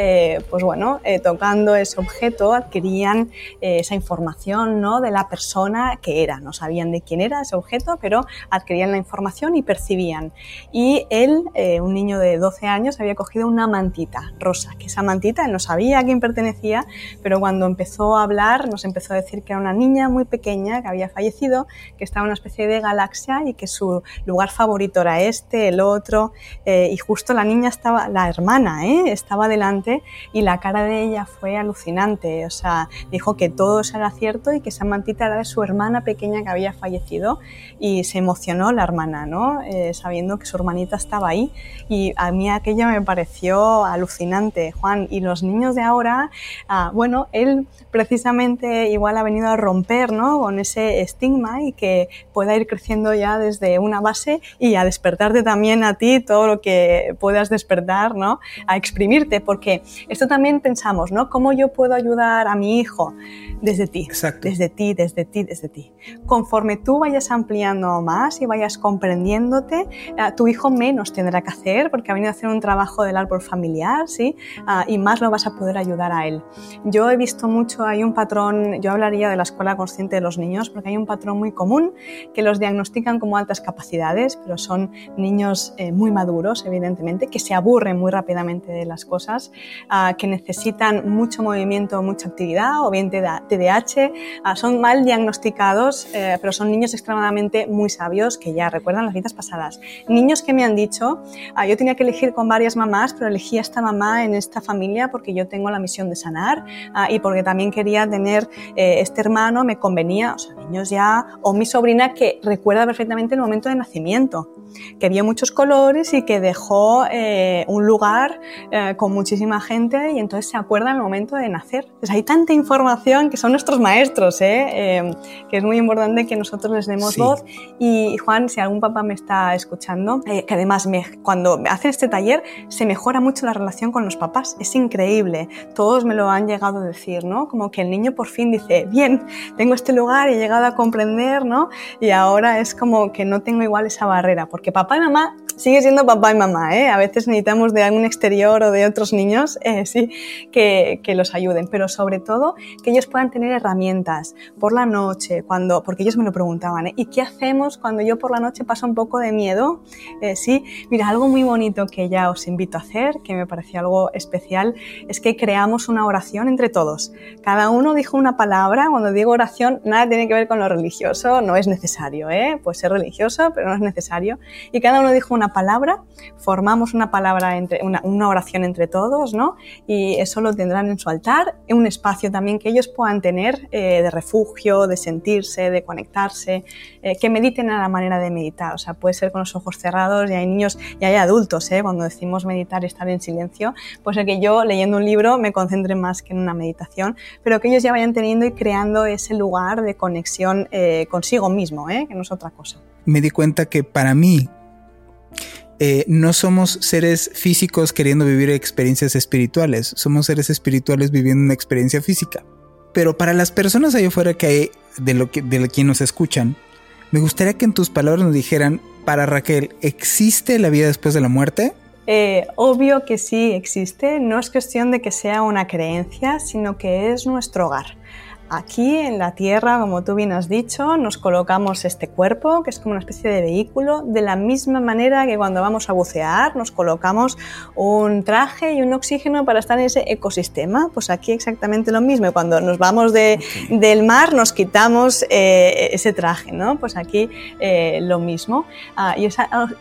pues bueno, tocando ese objeto adquirían esa información, ¿no? De la persona que era, no sabían de quién era ese objeto, pero adquirían la información y percibían. Y él, un niño de 12 años, había cogido una mantita rosa, que esa mantita él no sabía a quién pertenecía, pero cuando empezó a hablar nos empezó a decir que era una niña muy pequeña que había fallecido, que estaba en una especie de galaxia y que su lugar favorito era este, el otro, eh, y justo la niña estaba, la hermana, ¿eh? estaba delante y la cara de ella fue alucinante, o sea, dijo que todo eso era cierto y que esa mantita era de su hermana pequeña que había fallecido y se emocionó la hermana, ¿no? Eh, sabiendo que su hermanita estaba ahí y a mí aquello me pareció alucinante, Juan, y los niños de ahora, ah, bueno, él precisamente igual ha venido a romper ¿no? con ese estigma y que pueda ir creciendo ya desde una base y a despertarte también a ti todo lo que puedas despertar, ¿no? a exprimirte, porque esto también pensamos, ¿no? ¿Cómo yo puedo ayudar a mi hijo? Desde ti, Exacto. desde ti, desde ti, desde ti. Conforme tú vayas ampliando más y vayas comprendiéndote, ah, tu hijo menos tendrá que hacer porque ha venido a hacer un trabajo del árbol familiar, ¿sí? Ah, y más lo vas a poder ayudar a él. Yo he visto mucho, hay un patrón, yo hablaría de la escuela consciente de los niños, porque hay un patrón muy común que los diagnostican como altas capacidades, pero son niños eh, muy maduros, evidentemente, que se aburren muy rápidamente de las cosas, ah, que necesitan mucho movimiento, mucha actividad, o bien TDAH, ah, son mal diagnosticados, eh, pero son niños extremadamente muy sabios que ya recuerdan las vidas pasadas. Niños que me han dicho, yo tenía que elegir con varias mamás, pero elegí a esta mamá en esta familia porque yo tengo la misión de sanar ah, y porque también quería tener eh, este hermano, me convenía, o sea, niños ya, o mi sobrina que recuerda perfectamente el momento de nacimiento, que vio muchos colores y que dejó eh, un lugar eh, con muchísima gente y entonces se acuerda el momento de nacer. Pues hay tanta información que son nuestros maestros, que es muy importante que nosotros les demos voz. Y Juan, si algún papá me está escuchando, que además me, cuando hacen este taller se mejora mucho la relación con los papás. Es increíble. Todos me lo han llegado a decir, ¿no? Como que el niño por fin dice, bien, tengo este lugar y he llegado a comprender, ¿no? Y ahora es como que no tengo igual esa barrera, porque papá y mamá sigue siendo papá y mamá, ¿eh? A veces necesitamos de algún exterior o de otros niños, eh, sí, que, que, los ayuden, pero sobre todo que ellos puedan tener herramientas por la noche, cuando, porque ellos me lo preguntaban, ¿eh? ¿Y qué hacemos cuando yo por la noche paso un poco de miedo? Eh, sí, mira, algo muy bonito que ya os invito a hacer, que me pareció algo especial, es que creamos una oración entre todos. Cada uno dijo una palabra, cuando digo oración, nada tiene que ver con lo religioso, no es necesario, ¿eh? Puede ser religioso, pero no es necesario. Y cada uno dijo una palabra, formamos una palabra, entre, una, una oración entre todos, ¿no? Y eso lo tendrán en su altar, en un espacio también que ellos puedan tener eh, de refugio, de sentirse, de conectarse, eh, que mediten a la manera de meditar. O sea, puede ser con los ojos cerrados y hay niños y hay adultos, ¿eh? Cuando decimos meditar estar en silencio, puede ser que yo leyendo un libro me concentre más que en una meditación, pero que ellos ya vayan teniendo y creando ese lugar de conexión eh, consigo mismo, ¿eh? que no es otra cosa. Me di cuenta que para mí eh, no somos seres físicos queriendo vivir experiencias espirituales, somos seres espirituales viviendo una experiencia física. Pero para las personas allá afuera que hay, de lo que de quien nos escuchan, me gustaría que en tus palabras nos dijeran, para Raquel, ¿existe la vida después de la muerte? Eh, obvio que sí existe, no es cuestión de que sea una creencia, sino que es nuestro hogar. Aquí en la Tierra, como tú bien has dicho, nos colocamos este cuerpo, que es como una especie de vehículo, de la misma manera que cuando vamos a bucear nos colocamos un traje y un oxígeno para estar en ese ecosistema. Pues aquí exactamente lo mismo. Cuando nos vamos de, del mar nos quitamos eh, ese traje, ¿no? Pues aquí eh, lo mismo. Ah, y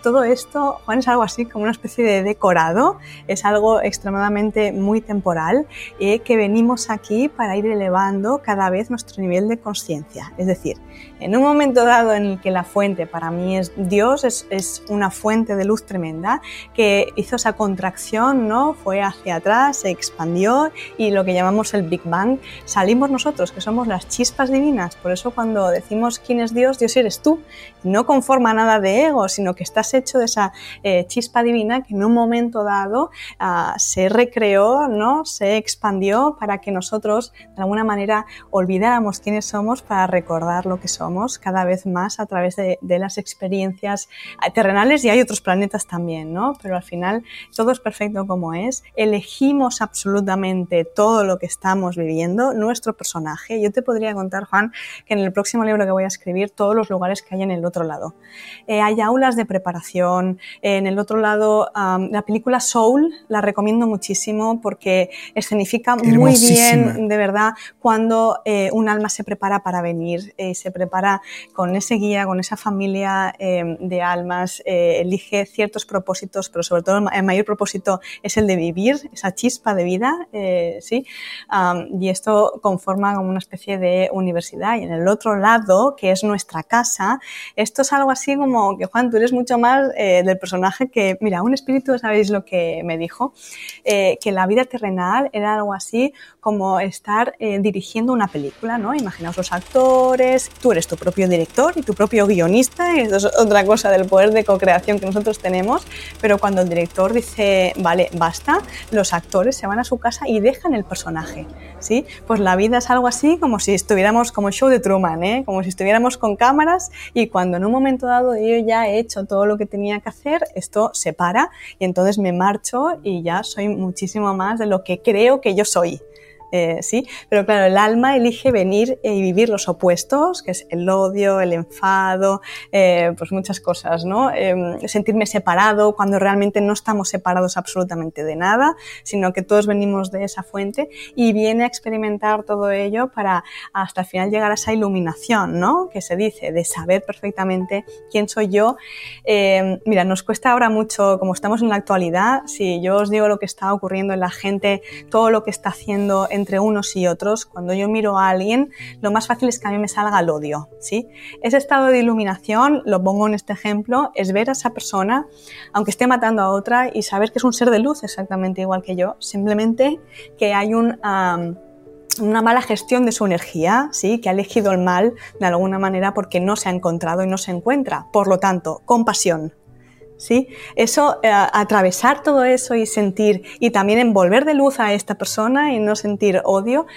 todo esto, Juan, es algo así como una especie de decorado, es algo extremadamente muy temporal eh, que venimos aquí para ir elevando cada cada vez nuestro nivel de conciencia. Es decir, en un momento dado en el que la fuente para mí es Dios, es, es, una fuente de luz tremenda que hizo esa contracción, ¿no? Fue hacia atrás, se expandió y lo que llamamos el Big Bang, salimos nosotros, que somos las chispas divinas. Por eso cuando decimos quién es Dios, Dios eres tú. No conforma nada de ego, sino que estás hecho de esa eh, chispa divina que en un momento dado uh, se recreó, ¿no? Se expandió para que nosotros de alguna manera olvidáramos quiénes somos para recordar lo que somos cada vez más a través de, de las experiencias terrenales y hay otros planetas también, ¿no? Pero al final todo es perfecto como es. Elegimos absolutamente todo lo que estamos viviendo, nuestro personaje. Yo te podría contar, Juan, que en el próximo libro que voy a escribir, todos los lugares que hay en el otro lado. Eh, hay aulas de preparación. en el otro lado, la película Soul la recomiendo muchísimo porque escenifica muy bien, de verdad, cuando eh, un alma se prepara para venir, eh, se prepara con ese guía, con esa familia de almas, elige ciertos propósitos, pero sobre todo el mayor propósito es el de vivir, esa chispa de vida, ¿sí? y esto conforma como una especie de universidad. Y en el otro lado, que es nuestra casa, esto es algo así como que, Juan, tú eres mucho más eh, del personaje que, mira, un espíritu, ¿sabéis lo que me dijo? Eh, que la vida terrenal era algo así como estar eh, dirigiendo una película, ¿no? Imaginaos los actores, tú eres tu propio director y tu propio guionista, y esto es otra cosa del poder de co-creación que nosotros tenemos, pero cuando el director dice, vale, basta, los actores se van a su casa y dejan el personaje, ¿sí? Pues la vida es algo así como si estuviéramos como el show de Truman, ¿eh? Como si estuviéramos con cámaras y cuando en un momento dado yo ya he hecho todo lo que tenía que hacer, esto se para y entonces me marcho y ya soy muchísimo más de lo que creo que yo soy. Eh, sí, pero claro, el alma elige venir y vivir los opuestos, que es el odio, el enfado, eh, pues muchas cosas, ¿no? Em, sentirme separado cuando realmente no estamos separados absolutamente de nada, sino que todos venimos de esa fuente y viene a experimentar todo ello para hasta el final llegar a esa iluminación, ¿no? Que se dice, de saber perfectamente quién soy yo. Em, mira, nos cuesta ahora mucho, como estamos en la actualidad, si yo os digo lo que está ocurriendo en la gente, todo lo que está haciendo entre unos y otros, cuando yo miro a alguien, lo más fácil es que a mí me salga el odio, ¿sí? Ese estado de iluminación, lo pongo en este ejemplo, es ver a esa persona, aunque esté matando a otra, y saber que es un ser de luz exactamente igual que yo, simplemente que hay un... una mala gestión de su energía, ¿sí? que ha elegido el mal de alguna manera porque no se ha encontrado y no se encuentra. Por lo tanto, compasión, ¿sí? Eso, eh, atravesar todo eso y sentir, y también envolver de luz a esta persona y no sentir odio,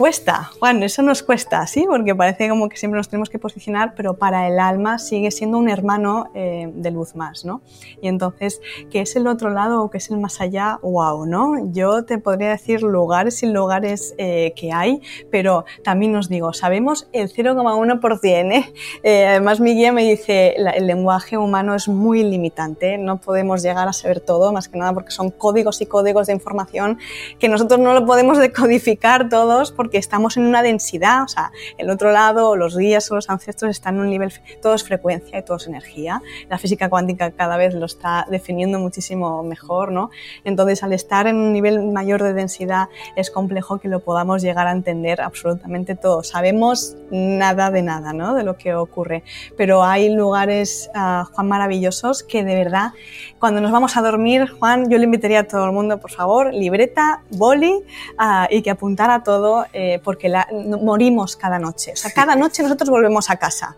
cuesta, Juan, eso nos cuesta, ¿sí? Porque parece como que siempre nos tenemos que posicionar, pero para el alma sigue siendo un hermano eh, de luz más, ¿no? Y entonces, ¿qué es el otro lado o qué es el más allá? ¡Wow! ¿no? Yo te podría decir lugares y lugares eh, que hay, pero también os digo, sabemos el 0,1%, ¿eh? ¿eh? Además, mi guía me dice, el lenguaje humano es muy limitante, no podemos llegar a saber todo, más que nada porque son códigos y códigos de información que nosotros no lo podemos decodificar todos porque estamos en una densidad, o sea, el otro lado, los guías o los ancestros están en un nivel, todo es frecuencia y todo es energía. La física cuántica cada vez lo está definiendo muchísimo mejor, ¿no? Entonces, al estar en un nivel mayor de densidad, es complejo que lo podamos llegar a entender absolutamente todo. Sabemos nada de nada, ¿no? De lo que ocurre. Pero hay lugares, uh, Juan, maravillosos que de verdad, cuando nos vamos a dormir, Juan, yo le invitaría a todo el mundo, por favor, libreta, boli uh, y que apuntara todo porque la, morimos cada noche. O sea, cada noche nosotros volvemos a casa.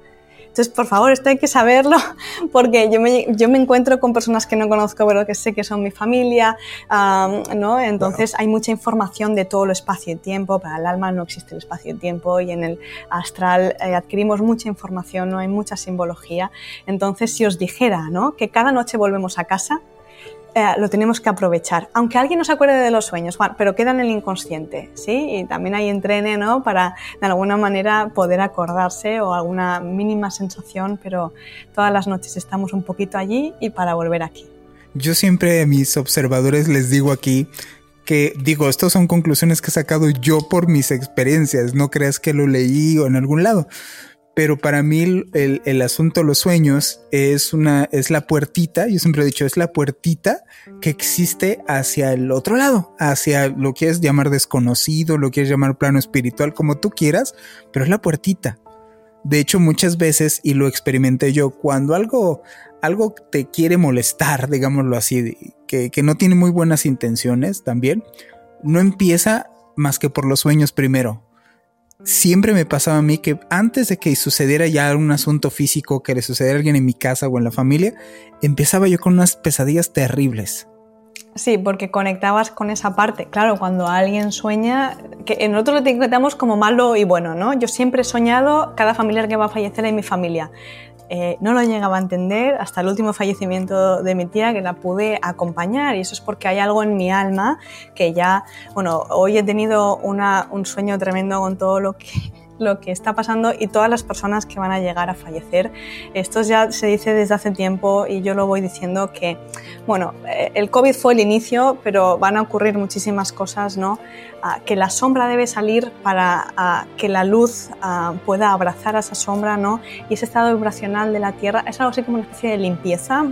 Entonces, por favor, esto hay que saberlo porque yo me, yo me encuentro con personas que no conozco, pero que sé que son mi familia, ¿no? Entonces hay mucha información de todo el espacio y tiempo. Para el alma no existe el espacio y tiempo y en el astral eh, adquirimos mucha información, no hay mucha simbología. Entonces, si os dijera, ¿no? Que cada noche volvemos a casa, eh, lo tenemos que aprovechar. Aunque alguien no se acuerde de los sueños, pero queda en el inconsciente, ¿sí? Y también hay entrene, ¿no? Para de alguna manera poder acordarse o alguna mínima sensación, pero todas las noches estamos un poquito allí y para volver aquí. Yo siempre a mis observadores les digo aquí que digo, estas son conclusiones que he sacado yo por mis experiencias, no creas que lo leí o en algún lado pero para mí el, el, asunto de los sueños es una, es la puertita, yo siempre he dicho, es la puertita que existe hacia el otro lado, hacia lo que es llamar desconocido, lo que es llamar plano espiritual, como tú quieras, pero es la puertita. De hecho, muchas veces, y lo experimenté yo, cuando algo, algo te quiere molestar, digámoslo así, que, que no tiene muy buenas intenciones también, no empieza más que por los sueños primero siempre me pasaba a mí que antes de que sucediera ya un asunto físico que le sucediera a alguien en mi casa o en la familia, empezaba yo con unas pesadillas terribles. Sí, porque conectabas con esa parte. Claro, cuando alguien sueña, que nosotros lo etiquetamos como malo y bueno, ¿no? Yo siempre he soñado cada familiar que va a fallecer en mi familia. Eh, no lo llegaba a entender hasta el último fallecimiento de mi tía, que la pude acompañar, y eso es porque hay algo en mi alma que ya, bueno, hoy he tenido un sueño tremendo con todo lo que lo que está pasando y todas las personas que van a llegar a fallecer. Esto ya se dice desde hace tiempo y yo lo voy diciendo que, bueno, eh, el COVID fue el inicio, pero van a ocurrir muchísimas cosas, ¿no? que la sombra debe salir para que la luz pueda abrazar a esa sombra, ¿no? Y ese estado vibracional de la Tierra es algo así como una especie de limpieza,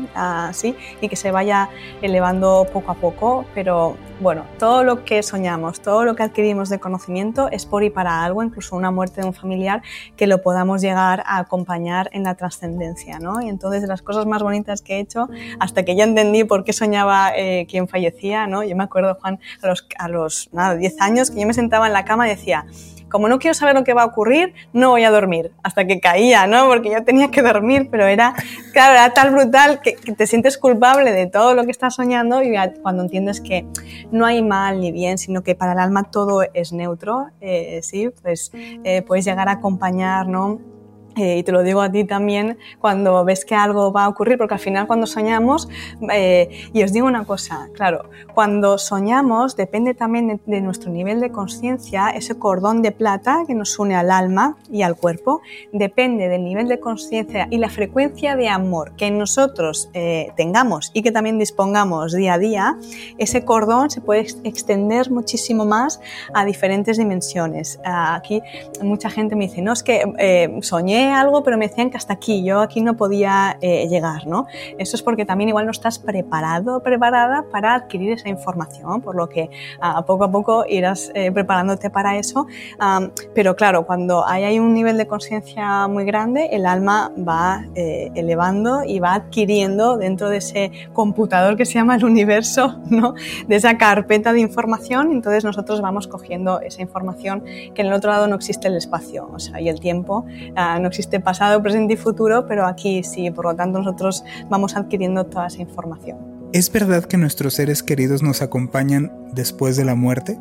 ¿sí? Y que se vaya elevando poco a poco, pero bueno, todo lo que soñamos, todo lo que adquirimos de conocimiento es por y para algo, incluso una muerte de un familiar, que lo podamos llegar a acompañar en la trascendencia, ¿no? Y entonces de las cosas más bonitas que he hecho, hasta que ya entendí por qué soñaba eh, quien fallecía, ¿no? Yo me acuerdo, Juan, a los, a los nada, 10 años que yo me sentaba en la cama y decía, como no quiero saber lo que va a ocurrir, no voy a dormir. Hasta que caía, ¿no? Porque yo tenía que dormir, pero era, claro, era tal brutal que, te sientes culpable de todo lo que estás soñando y cuando entiendes que no hay mal ni bien, sino que para el alma todo es neutro, eh, sí, pues eh, puedes llegar a acompañar, ¿no? Eh, y te lo digo a ti también cuando ves que algo va a ocurrir, porque al final cuando soñamos, eh, y os digo una cosa, claro, cuando soñamos depende también de, nuestro nivel de conciencia, ese cordón de plata que nos une al alma y al cuerpo, depende del nivel de conciencia y la frecuencia de amor que nosotros eh, tengamos y que también dispongamos día a día, ese cordón se puede extender muchísimo más a diferentes dimensiones. Aquí mucha gente me dice, no, es que soñé algo, pero me decían que hasta aquí, yo aquí no podía eh, llegar, ¿no? Eso es porque también igual no estás preparado preparada para adquirir esa información, por lo que a poco a poco irás eh, preparándote para eso. pero claro, cuando hay, un nivel de conciencia muy grande, el alma va eh, elevando y va adquiriendo dentro de ese computador que se llama el universo, ¿no? De esa carpeta de información, entonces nosotros vamos cogiendo esa información que en el otro lado no existe el espacio, o sea, y el tiempo ah, no existe pasado, presente y futuro, pero aquí sí, por lo tanto nosotros vamos adquiriendo toda esa información. ¿Es verdad que nuestros seres queridos nos acompañan después de la muerte?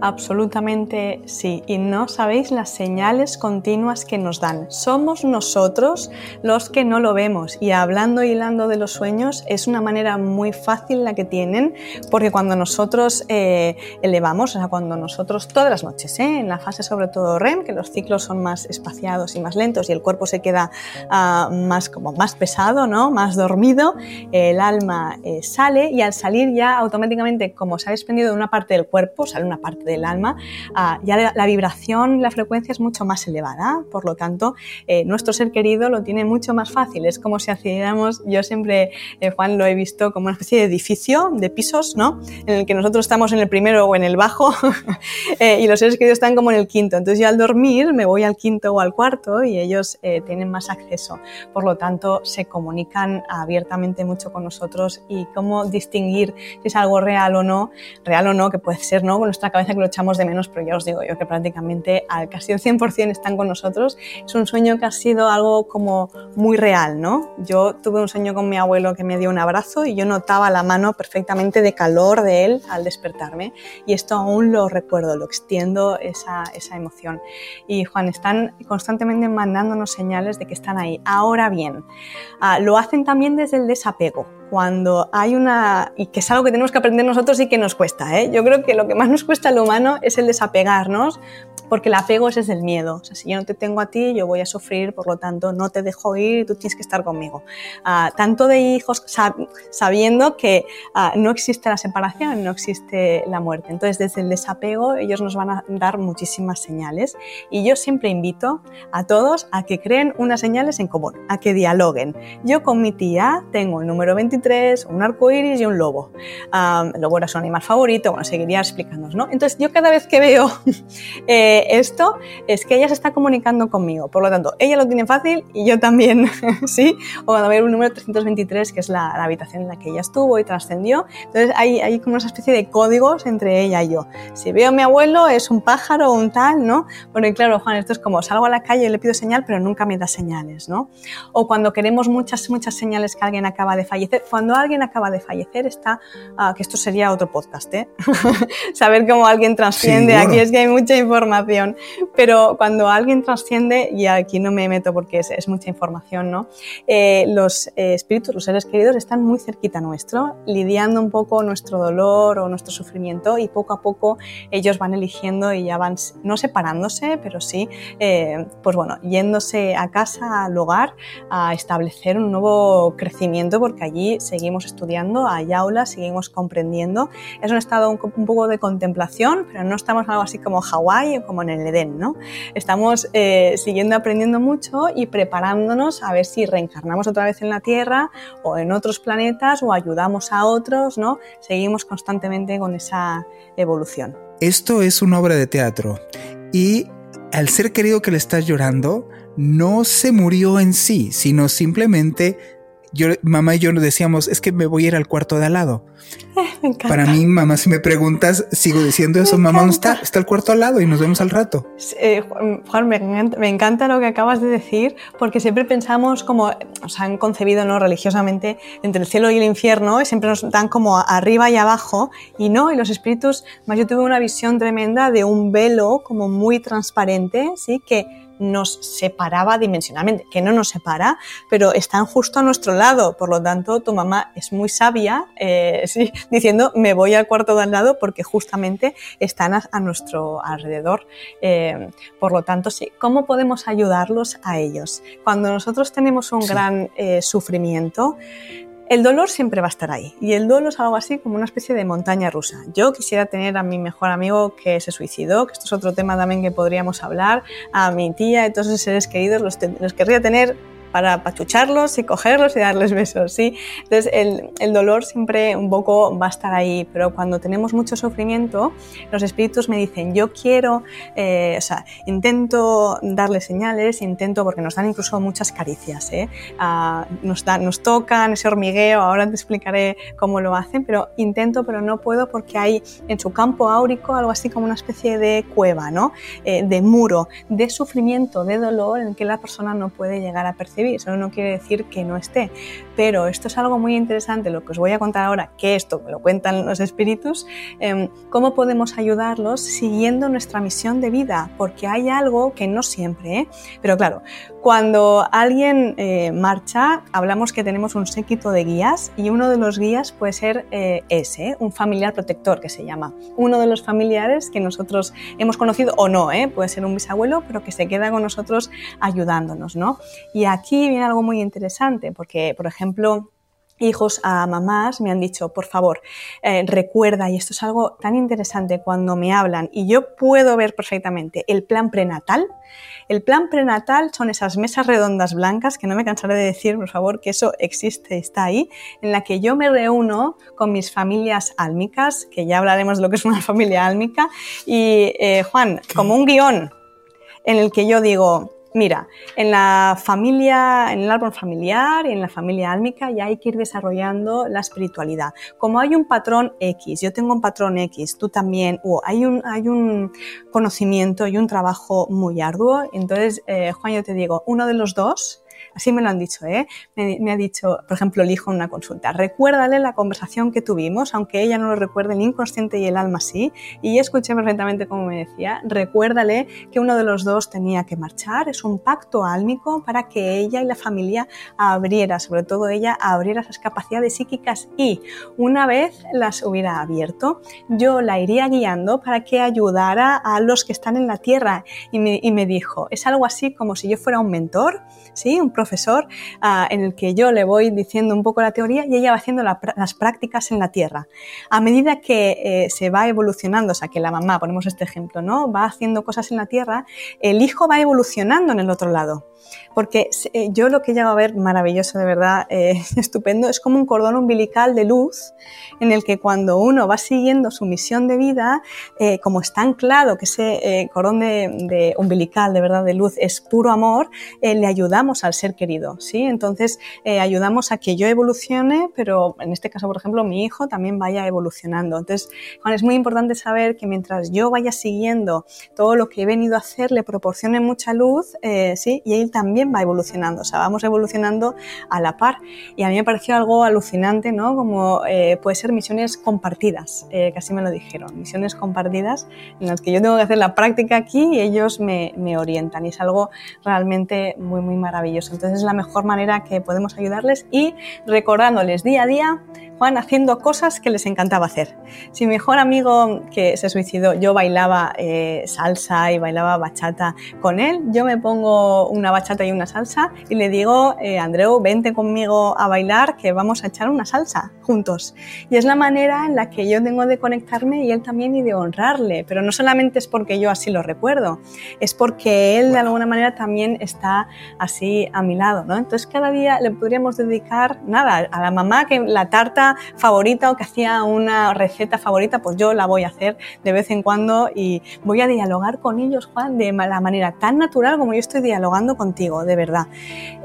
Absolutamente sí. Y no sabéis las señales continuas que nos dan. Somos nosotros los que no lo vemos. Y hablando y hilando de los sueños es una manera muy fácil la que tienen, porque cuando nosotros eh, elevamos, o sea, cuando nosotros todas las noches, ¿eh? en la fase sobre todo REM, que los ciclos son más espaciados y más lentos y el cuerpo se queda ah, más, como más pesado, ¿no? más dormido, el alma eh, sale y al salir ya automáticamente, como se ha desprendido de una parte del cuerpo, sale una parte del alma, ah, ya la, vibración, la frecuencia es mucho más elevada. Por lo tanto, eh, nuestro ser querido lo tiene mucho más fácil. Es como si accediéramos, yo siempre, eh, Juan, lo he visto como una especie de edificio de pisos, ¿no? En el que nosotros estamos en el primero o en el bajo eh, y los seres queridos están como en el quinto. Entonces yo al dormir me voy al quinto o al cuarto y ellos tienen más acceso. Por lo tanto, se comunican abiertamente mucho con nosotros y cómo distinguir si es algo real o no, real o no, que puede ser, ¿no? Con nuestra cabeza que lo echamos de menos, pero ya os digo yo que prácticamente al casi el 100% están con nosotros. Es un sueño que ha sido algo como muy real, ¿no? Yo tuve un sueño con mi abuelo que me dio un abrazo y yo notaba la mano perfectamente de calor de él al despertarme y esto aún lo recuerdo, lo extiendo esa, esa emoción. Y Juan, están constantemente mandándonos señales de que están ahí. Ahora bien, ah, lo hacen también desde el desapego cuando hay una, y que es algo que tenemos que aprender nosotros y que nos cuesta, ¿eh? yo creo que lo que más nos cuesta al humano es el desapegarnos, porque el apego es el miedo. O sea, si yo no te tengo a ti, yo voy a sufrir, por lo tanto, no te dejo ir, tú tienes que estar conmigo. Ah, tanto de hijos sabiendo que ah, no existe la separación, no existe la muerte. Entonces, desde el desapego, ellos nos van a dar muchísimas señales. Y yo siempre invito a todos a que creen unas señales en común, a que dialoguen. Yo con mi tía tengo el número 23, un arco iris y un lobo. Ah, el lobo era su animal favorito, bueno, seguiría explicándonos, ¿no? Entonces, yo cada vez que veo. Eh, de esto es que ella se está comunicando conmigo. Por lo tanto, ella lo tiene fácil y yo también, ¿sí? O cuando veo un número 323, que es la, habitación en la que ella estuvo y trascendió. Entonces, hay, hay como una especie de códigos entre ella y yo. Si veo a mi abuelo, es un pájaro o un tal, ¿no? Porque claro, Juan, esto es como salgo a la calle y le pido señal, pero nunca me da señales, ¿no? O cuando queremos muchas, muchas señales que alguien acaba de fallecer. Cuando alguien acaba de fallecer está, ah, que esto sería otro podcast, ¿eh? Saber cómo alguien trasciende, aquí es que hay mucha información, pero cuando alguien trasciende, y aquí no me meto porque es, mucha información, ¿no? Eh, los eh, espíritus, los seres queridos están muy cerquita nuestro, lidiando un poco nuestro dolor o nuestro sufrimiento y poco a poco ellos van eligiendo y ya van no separándose, pero sí, eh, pues bueno, yéndose a casa, al hogar, a establecer un nuevo crecimiento porque allí seguimos estudiando, hay aulas, seguimos comprendiendo. Es un estado un, poco de contemplación, pero no estamos algo así como Hawái o como en el Edén, ¿no? Estamos eh, siguiendo aprendiendo mucho y preparándonos a ver si reencarnamos otra vez en la Tierra o en otros planetas o ayudamos a otros, ¿no? Seguimos constantemente con esa evolución. Esto es una obra de teatro y al ser querido que le estás llorando, no se murió en sí, sino simplemente yo, mamá y yo nos decíamos, es que me voy a ir al cuarto de al lado. Eh, Para mí, mamá, si me preguntas, sigo diciendo eso, mamá no está, está el cuarto al lado y nos vemos al rato. Eh, Juan, me encanta, me encanta, lo que acabas de decir, porque siempre pensamos como, nos han concebido ¿no? religiosamente entre el cielo y el infierno, y siempre nos dan como arriba y abajo, y no, y los espíritus, más yo tuve una visión tremenda de un velo como muy transparente, ¿sí? Que nos separaba dimensionalmente, que no nos separa, pero están justo a nuestro lado. Por lo tanto, tu mamá es muy sabia eh, diciendo me voy al cuarto de al lado porque justamente están a, nuestro alrededor. Eh, por lo tanto, sí, ¿cómo podemos ayudarlos a ellos? Cuando nosotros tenemos un gran eh, sufrimiento, el dolor siempre va a estar ahí y el dolor es algo así como una especie de montaña rusa. Yo quisiera tener a mi mejor amigo que se suicidó, que esto es otro tema también que podríamos hablar, a mi tía, y todos esos seres queridos, los, los querría tener para pachucharlos y cogerlos y darles besos, ¿sí? Entonces el, el, dolor siempre un poco va a estar ahí, pero cuando tenemos mucho sufrimiento, los espíritus me dicen, yo quiero, eh, o sea, intento darles señales, intento, porque nos dan incluso muchas caricias, ¿eh? Ah, nos, dan, nos tocan ese hormigueo, ahora te explicaré cómo lo hacen, pero intento, pero no puedo porque hay en su campo áurico algo así como una especie de cueva, ¿no? Eh, de muro, de sufrimiento, de dolor en que la persona no puede llegar a percibir eso no quiere decir que no esté. Pero esto es algo muy interesante, lo que os voy a contar ahora, que esto me lo cuentan los espíritus, em, cómo podemos ayudarlos siguiendo nuestra misión de vida, porque hay algo que no siempre, ¿eh? pero claro, cuando alguien eh, marcha, hablamos que tenemos un séquito de guías y uno de los guías puede ser eh, ese, un familiar protector que se llama. Uno de los familiares que nosotros hemos conocido o no, puede ser un bisabuelo, pero que se queda con nosotros ayudándonos. ¿no? Y aquí viene algo muy interesante, porque, por ejemplo, hijos a mamás me han dicho, por favor, eh, recuerda, y esto es algo tan interesante cuando me hablan, y yo puedo ver perfectamente el plan prenatal. El plan prenatal son esas mesas redondas blancas, que no me cansaré de decir, por favor, que eso existe, está ahí, en la que yo me reúno con mis familias álmicas, que ya hablaremos de lo que es una familia álmica, y eh, Juan, como un guion en el que yo digo, Mira, en la familia, en el árbol familiar y en la familia álmica ya hay que ir desarrollando la espiritualidad. Como hay un patrón X, yo tengo un patrón X, tú también, o hay un, hay un conocimiento y un trabajo muy arduo, entonces, eh, Juan, yo te digo, uno de los dos Así me lo han dicho, ¿eh? Me, ha dicho, por ejemplo, el hijo en una consulta, recuérdale la conversación que tuvimos, aunque ella no lo recuerde, el inconsciente y el alma sí, y escuché perfectamente como me decía, recuérdale que uno de los dos tenía que marchar, es un pacto álmico para que ella y la familia abriera, sobre todo ella, abriera esas capacidades psíquicas y una vez las hubiera abierto, yo la iría guiando para que ayudara a los que están en la tierra y me, y me dijo, es algo así como si yo fuera un mentor, ¿sí? Un profesor profesor ah, en el que yo le voy diciendo un poco la teoría y ella va haciendo las prácticas en la tierra. A medida que eh, se va evolucionando, o sea, que la mamá, ponemos este ejemplo, ¿no? Va haciendo cosas en la tierra, el hijo va evolucionando en el otro lado. Porque eh, yo lo que he llegado a ver maravilloso, de verdad, eh, estupendo, es como un cordón umbilical de luz en el que cuando uno va siguiendo su misión de vida, eh, como está anclado que ese cordón de, umbilical, de verdad, de luz es puro amor, le ayudamos al ser querido, ¿sí? Entonces, ayudamos a que yo evolucione, pero en este caso, por ejemplo, mi hijo también vaya evolucionando. Entonces, Juan, es muy importante saber que mientras yo vaya siguiendo todo lo que he venido a hacer, le proporcione mucha luz, ¿sí? Y él también va evolucionando, o sea, vamos evolucionando a la par. Y a mí me pareció algo alucinante, ¿no? Como eh, puede ser misiones compartidas, eh, casi me lo dijeron, misiones compartidas en las que yo tengo que hacer la práctica aquí y ellos me, me orientan y es algo realmente muy, muy maravilloso. Entonces es la mejor manera que podemos ayudarles y recordándoles día a día Juan haciendo cosas que les encantaba hacer. Si mi mejor amigo que se suicidó, yo bailaba eh, salsa y bailaba bachata con él, yo me pongo una bachata y una salsa y le digo, eh, Andreu, vente conmigo a bailar que vamos a echar una salsa juntos. Y es la manera en la que yo tengo de conectarme y él también y de honrarle, pero no solamente es porque yo así lo recuerdo, es porque él de alguna manera también está así a mi lado, ¿no? Entonces cada día le podríamos dedicar, nada, a la mamá que la tarta favorita o que hacía una receta favorita, pues yo la voy a hacer de vez en cuando y voy a dialogar con ellos, Juan, de la manera tan natural como yo estoy dialogando contigo, de verdad.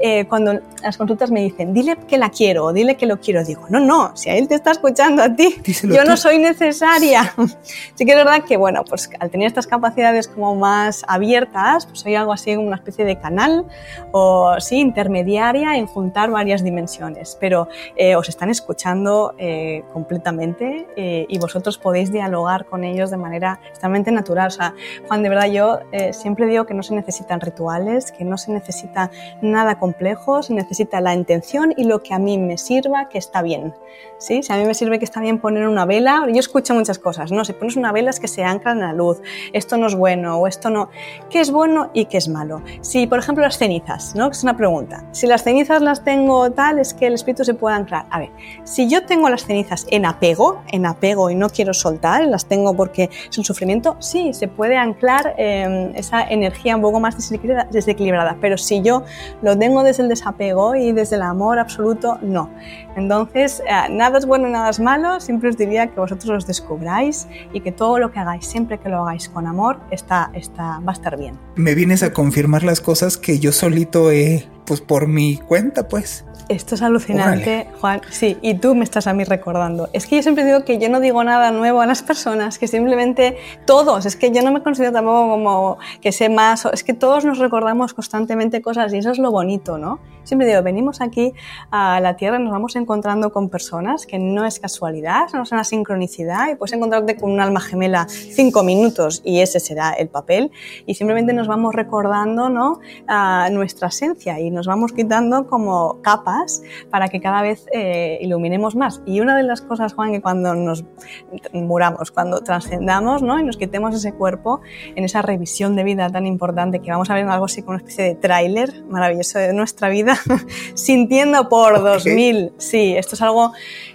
Eh, cuando las consultas me dicen, dile que la quiero, dile que lo quiero, digo, no, no, si a él te está escuchando a ti, yo no soy necesaria. sí que es verdad que, bueno, pues al tener estas capacidades como más abiertas, pues soy algo así como una especie de canal o sí, intermediaria en juntar varias dimensiones, pero eh, os están escuchando eh, completamente eh, y vosotros podéis dialogar con ellos de manera extremadamente natural. O sea, Juan, de verdad yo eh, siempre digo que no se necesitan rituales, que no se necesita nada complejo, se necesita la intención y lo que a mí me sirva que está bien. ¿sí? Si a mí me sirve que está bien poner una vela, yo escucho muchas cosas, ¿no? Si pones una vela es que se ancla en la luz, esto no es bueno o esto no. ¿Qué es bueno y qué es malo? Si, por ejemplo, las cenizas, ¿no? Es una pregunta. Si las cenizas las tengo tal, es que el espíritu se puede anclar. A ver, si yo tengo las cenizas en apego, en apego y no quiero soltar, las tengo porque es un sufrimiento, sí, se puede anclar em, esa energía un poco más desequilibrada, pero si yo lo tengo desde el desapego y desde el amor absoluto, no. Entonces, eh, nada es bueno nada es malo, siempre os diría que vosotros los descubráis y que todo lo que hagáis, siempre que lo hagáis con amor, está, está, va a estar bien. Me vienes a confirmar las cosas que yo solito he, pues por mi cuenta, pues esto es alucinante, Juan. Sí, y tú me estás a mí recordando. Es que yo siempre digo que yo no digo nada nuevo a las personas, que simplemente todos, es que yo no me considero tampoco como que sé más, es que todos nos recordamos constantemente cosas y eso es lo bonito, ¿no? Siempre digo, venimos aquí a la Tierra, nos vamos encontrando con personas que no es casualidad, no es una sincronicidad y puedes encontrarte con un alma gemela cinco minutos y ese será el papel y simplemente nos vamos recordando ¿no? a nuestra esencia y nos vamos quitando como capas para que cada vez eh, iluminemos más. Y una de las cosas, Juan, que cuando nos muramos, cuando trascendamos ¿no? y nos quitemos ese cuerpo en esa revisión de vida tan importante que vamos a ver algo así como una especie de tráiler maravilloso de nuestra vida, sintiendo por 2000. Sí, esto es algo,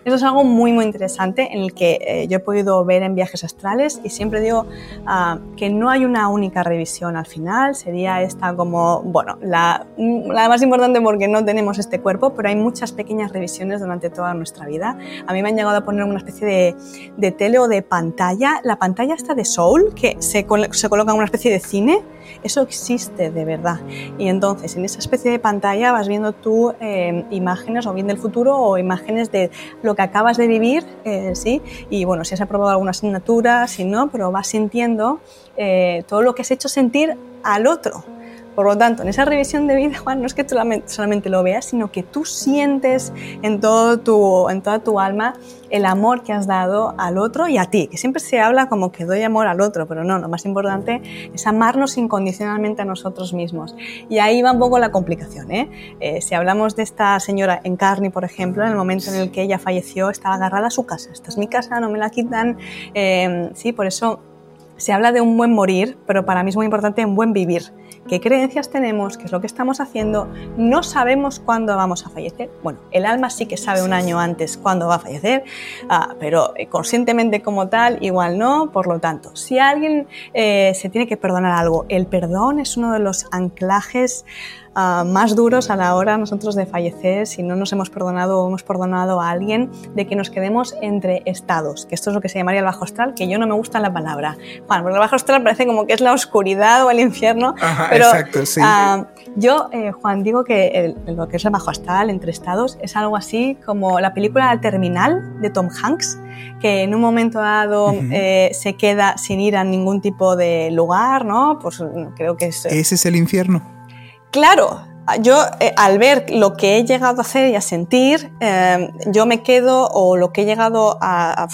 esto es algo muy, muy interesante en el que eh, yo he podido ver en viajes astrales y siempre digo ah, que no hay una única revisión al final, sería esta como, bueno, la, la más importante porque no tenemos este cuerpo, pero hay muchas pequeñas revisiones durante toda nuestra vida. A mí me han llegado a poner una especie de, de tele o de pantalla, la pantalla está de Soul, que se, se coloca en una especie de cine, eso existe de verdad. Y entonces en esa especie de pantalla vas viendo tú eh, imágenes o bien del futuro o imágenes de lo que acabas de vivir, eh, ¿sí? Y bueno, si has aprobado alguna asignatura, si no, pero vas sintiendo eh, todo lo que has hecho sentir al otro. Por lo tanto, en esa revisión de vida, Juan, no es que tú solamente lo veas, sino que tú sientes en, todo tu, en toda tu alma el amor que has dado al otro y a ti, que siempre se habla como que doy amor al otro, pero no, lo más importante es amarnos incondicionalmente a nosotros mismos. Y ahí va un poco la complicación. ¿eh? eh si hablamos de esta señora Encarni, por ejemplo, en el momento en el que ella falleció, estaba agarrada a su casa. Esta es mi casa, no me la quitan. Eh, sí, por eso se habla de un buen morir, pero para mí es muy importante un buen vivir. ¿Qué creencias tenemos? ¿Qué es lo que estamos haciendo? No sabemos cuándo vamos a fallecer. Bueno, el alma sí que sabe un año antes cuándo va a fallecer, ah, pero eh, conscientemente como tal, igual no. Por lo tanto, si alguien eh, se tiene que perdonar algo, el perdón es uno de los anclajes más duros a la hora nosotros de fallecer si no nos hemos perdonado o hemos perdonado a alguien, de que nos quedemos entre estados, que esto es lo que se llamaría el bajo astral, que yo no me gusta la palabra. Bueno, porque el bajo astral parece como que es la oscuridad o el infierno, pero exacto, sí. Ah, yo, eh, Juan, digo que lo que es el bajo astral, entre estados, es algo así como la película Terminal de Tom Hanks, que en un momento dado eh, se queda sin ir a ningún tipo de lugar, ¿no? Pues creo que es... Ese es el infierno. Claro, yo eh, al ver lo que he llegado a hacer y a sentir, eh, yo me quedo o lo que he llegado a,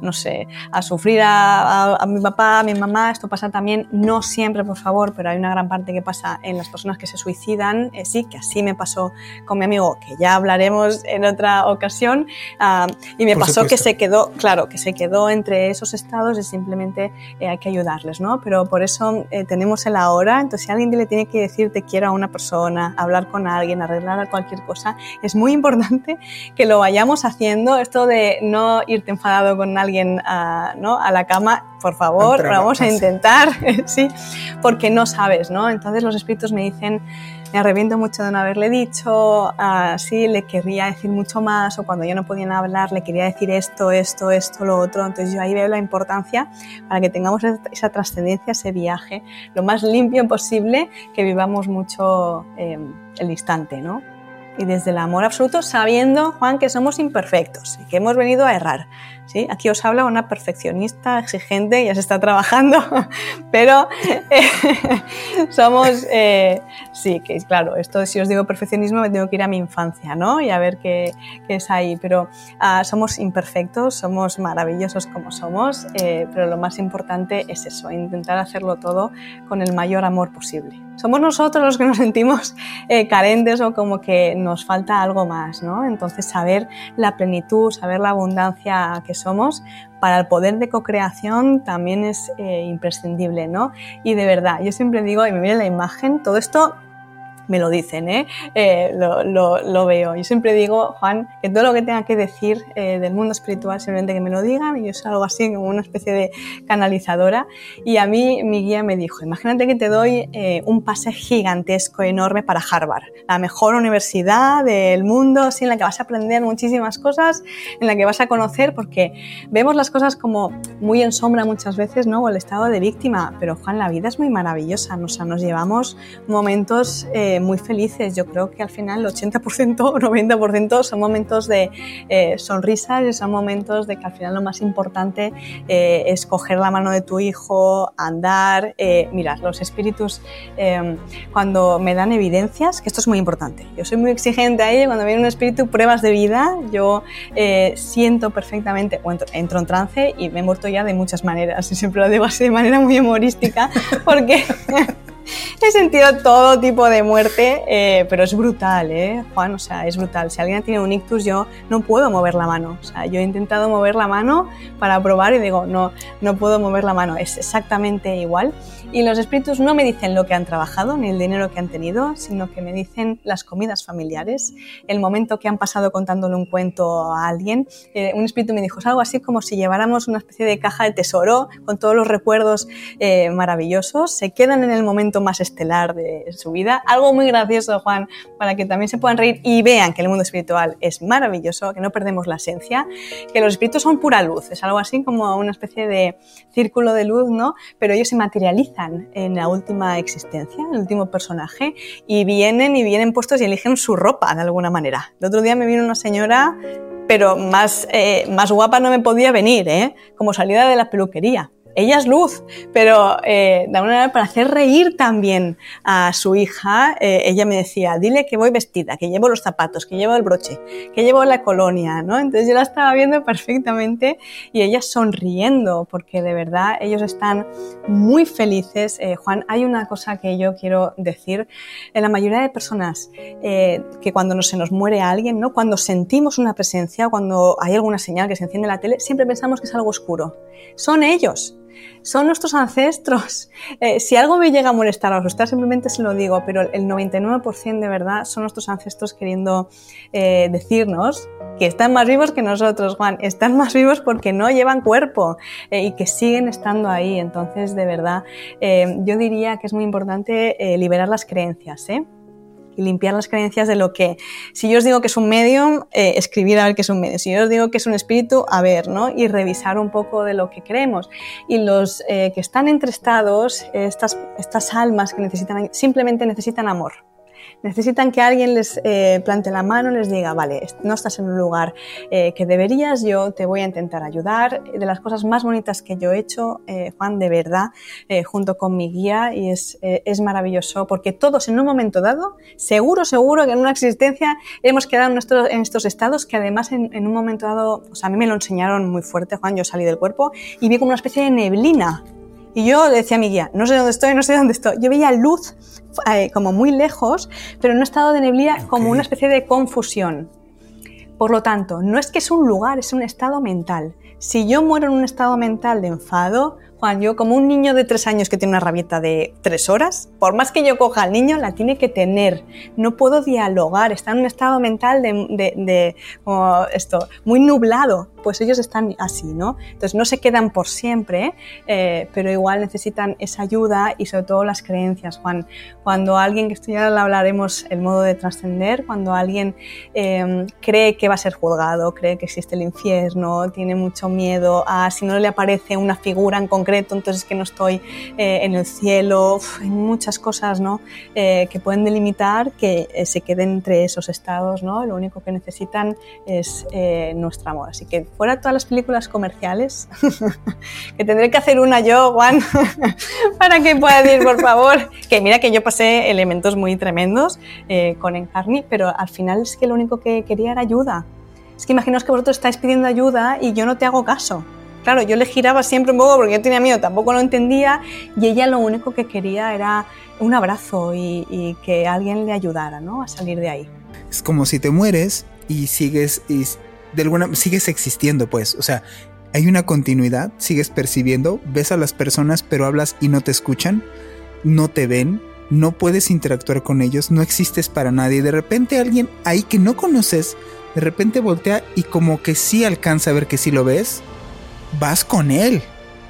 no sé, a sufrir a, mi papá, a mi mamá, esto pasa también, no siempre por favor, pero hay una gran parte que pasa en las personas que se suicidan, eh, sí, que así me pasó con mi amigo, que ya hablaremos en otra ocasión, ah, y me pasó que se quedó, claro, que se quedó entre esos estados y simplemente hay que ayudarles, ¿no? Pero por eso tenemos el ahora, entonces si alguien le tiene que decir te quiero a una persona, hablar con alguien, arreglar cualquier cosa, es muy importante que lo vayamos haciendo. Esto de no irte enfadado con alguien a, ¿no? a la cama, por favor, vamos a intentar, sí, porque no sabes, ¿no? Entonces los espíritus me dicen, me arrepiento mucho de no haberle dicho, así le querría decir mucho más, o cuando yo no podía hablar le quería decir esto, esto, esto, lo otro. Entonces yo ahí veo la importancia para que tengamos esa trascendencia, ese viaje, lo más limpio posible, que vivamos mucho eh, el instante, ¿no? Y desde el amor absoluto, sabiendo, Juan, que somos imperfectos y que hemos venido a errar ¿sí? Aquí os habla una perfeccionista exigente, ya se está trabajando, pero eh, somos, eh, sí, que claro, esto si os digo perfeccionismo me tengo que ir a mi infancia, ¿no? Y a ver qué, es ahí, pero ah, somos imperfectos, somos maravillosos como somos, eh, pero lo más importante es eso, intentar hacerlo todo con el mayor amor posible. Somos nosotros los que nos sentimos carentes o como que nos falta algo más, ¿no? Entonces saber la plenitud, saber la abundancia que somos, para el poder de co-creación también es eh, imprescindible, ¿no? Y de verdad, yo siempre digo, y me viene la imagen, todo esto me lo dicen, ¿eh? eh lo, lo, lo, veo. Yo siempre digo, Juan, que todo lo que tenga que decir eh, del mundo espiritual, simplemente que me lo digan, y yo soy algo así como una especie de canalizadora. Y a mí mi guía me dijo, imagínate que te doy eh, un pase gigantesco, enorme para Harvard, la mejor universidad del mundo, sí, en la que vas a aprender muchísimas cosas, en la que vas a conocer, porque vemos las cosas como muy en sombra muchas veces, ¿no? O el estado de víctima, pero Juan, la vida es muy maravillosa, o sea, nos llevamos momentos... Eh, muy felices. Yo creo que al final el 80% o 90% son momentos de eh, sonrisas y son momentos de que al final lo más importante eh, es coger la mano de tu hijo, andar. Eh, mirad, los espíritus em, cuando me dan evidencias, que esto es muy importante. Yo soy muy exigente ahí, cuando viene un espíritu, pruebas de vida, yo siento perfectamente, o entro, entro, en trance y me he muerto ya de muchas maneras. Y siempre lo digo así de manera muy humorística, porque... he sentido todo tipo de muerte, eh, pero es brutal, ¿eh, Juan? O sea, es brutal. Si alguien tiene un ictus, yo no puedo mover la mano. O sea, yo he intentado mover la mano para probar y digo, no, no puedo mover la mano. Es exactamente igual. Y los espíritus no me dicen lo que han trabajado ni el dinero que han tenido, sino que me dicen las comidas familiares, el momento que han pasado contándole un cuento a alguien. Eh, un espíritu me dijo, es algo así como si lleváramos una especie de caja de tesoro con todos los recuerdos eh, maravillosos, se quedan en el momento más estelar de su vida. Algo muy gracioso, Juan, para que también se puedan reír y vean que el mundo espiritual es maravilloso, que no perdemos la esencia, que los espíritus son pura luz, es algo así como una especie de círculo de luz, ¿no? Pero ellos se materializan en la última existencia, en el último personaje, y vienen y vienen puestos y eligen su ropa de alguna manera. El otro día me vino una señora, pero más, eh, más guapa no me podía venir, ¿eh? como salida de la peluquería ella es luz, pero eh, de alguna manera para hacer reír también a su hija, eh, ella me decía, dile que voy vestida, que llevo los zapatos, que llevo el broche, que llevo la colonia, ¿no? Entonces yo la estaba viendo perfectamente y ella sonriendo, porque de verdad ellos están muy felices. Eh, Juan, hay una cosa que yo quiero decir, en la mayoría de personas eh, que cuando no, se nos muere alguien, ¿no? Cuando sentimos una presencia, cuando hay alguna señal que se enciende la tele, siempre pensamos que es algo oscuro. Son ellos son nuestros ancestros. Eh, si algo me llega a molestar o asustar, simplemente se lo digo, pero el 99% de verdad son nuestros ancestros queriendo eh, decirnos que están más vivos que nosotros, Juan. Están más vivos porque no llevan cuerpo eh, y que siguen estando ahí. Entonces, de verdad, yo diría que es muy importante liberar las creencias, ¿eh? Y limpiar las creencias de lo que, si yo os digo que es un medium, eh, escribir a ver qué es un medium, si yo os digo que es un espíritu, a ver, ¿no? Y revisar un poco de lo que creemos. Y los eh, que están entre estados, estas, estas almas que necesitan, simplemente necesitan amor necesitan que alguien les eh, plante la mano, les diga, vale, no estás en un lugar eh, que deberías, yo te voy a intentar ayudar. De las cosas más bonitas que yo he hecho, eh, Juan, de verdad, junto con mi guía, y es, es maravilloso, porque todos en un momento dado, seguro, seguro que en una existencia hemos quedado en, en estos estados que además en, en, un momento dado, o sea, a mí me lo enseñaron muy fuerte, Juan, yo salí del cuerpo y vi como una especie de neblina y yo le decía a mi guía, no sé dónde estoy, no sé dónde estoy. Yo veía luz eh, como muy lejos, pero en un estado de neblina como una especie de confusión. Por lo tanto, no es que es un lugar, es un estado mental. Si yo muero en un estado mental de enfado, Juan, yo como un niño de tres años que tiene una rabieta de tres horas, por más que yo coja al niño, la tiene que tener. No puedo dialogar, está en un estado mental de, esto, muy nublado. Pues ellos están así, ¿no? Entonces no se quedan por siempre, eh, pero igual necesitan esa ayuda y sobre todo las creencias, Juan. Cuando alguien, que esto ya lo hablaremos, el modo de trascender, cuando alguien em, cree que va a ser juzgado, cree que existe el infierno, tiene mucho miedo a si no le aparece una figura en concreto, entonces que no estoy eh, en el cielo, hay muchas cosas ¿no? Eh, que pueden delimitar que se queden entre esos estados, ¿no? lo único que necesitan es nuestro amor. Así que fuera todas las películas comerciales, que tendré que hacer una yo, Juan, para que pueda decir, por favor, que mira que yo pasé elementos muy tremendos con Encarni, pero al final es que lo único que quería era ayuda. Es que imaginaos que vosotros estáis pidiendo ayuda y yo no te hago caso. Claro, yo le giraba siempre un poco porque yo tenía miedo, tampoco lo entendía y ella lo único que quería era un abrazo y, que alguien le ayudara ¿no? a salir de ahí. Es como si te mueres y sigues, y de alguna sigues existiendo, pues, o sea, hay una continuidad, sigues percibiendo, ves a las personas pero hablas y no te escuchan, no te ven, no puedes interactuar con ellos, no existes para nadie. De repente alguien ahí que no conoces, de repente voltea y como que sí alcanza a ver que sí lo ves vas con él.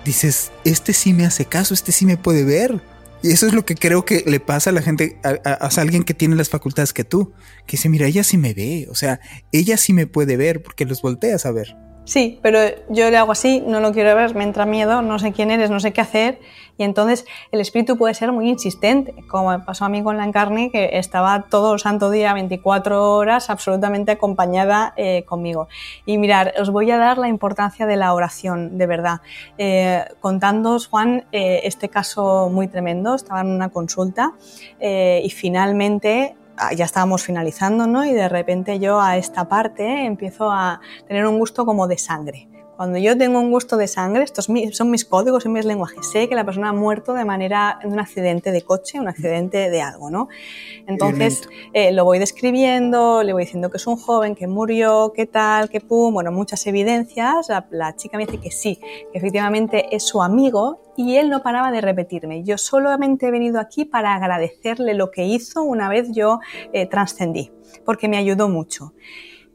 Dices, este sí me hace caso, este sí me puede ver. Y eso es lo que creo que le pasa a la gente, a, alguien que tiene las facultades que tú, que dice, mira, ella sí me ve, o sea, ella sí me puede ver porque los volteas a ver. Sí, pero yo le hago así, no lo quiero ver, me entra miedo, no sé quién eres, no sé qué hacer. Y entonces el espíritu puede ser muy insistente, como pasó a mí con la encarne, que estaba todo el santo día, 24 horas, absolutamente acompañada eh, conmigo. Y mirar, os voy a dar la importancia de la oración, de verdad. Eh, contándoos, Juan, eh, este caso muy tremendo, estaba en una consulta eh, y finalmente ya estábamos finalizando, ¿no? Y de repente yo a esta parte empiezo a tener un gusto como de sangre. Cuando yo tengo un gusto de sangre, estos son mis códigos en mis lenguajes. Sé que la persona ha muerto de manera de un accidente de coche, un accidente de algo, ¿no? Entonces eh, lo voy describiendo, le voy diciendo que es un joven que murió, qué tal, qué pum, bueno, muchas evidencias. La, la chica me dice que sí, que efectivamente es su amigo y él no paraba de repetirme. Yo solamente he venido aquí para agradecerle lo que hizo una vez yo eh, trascendí, porque me ayudó mucho.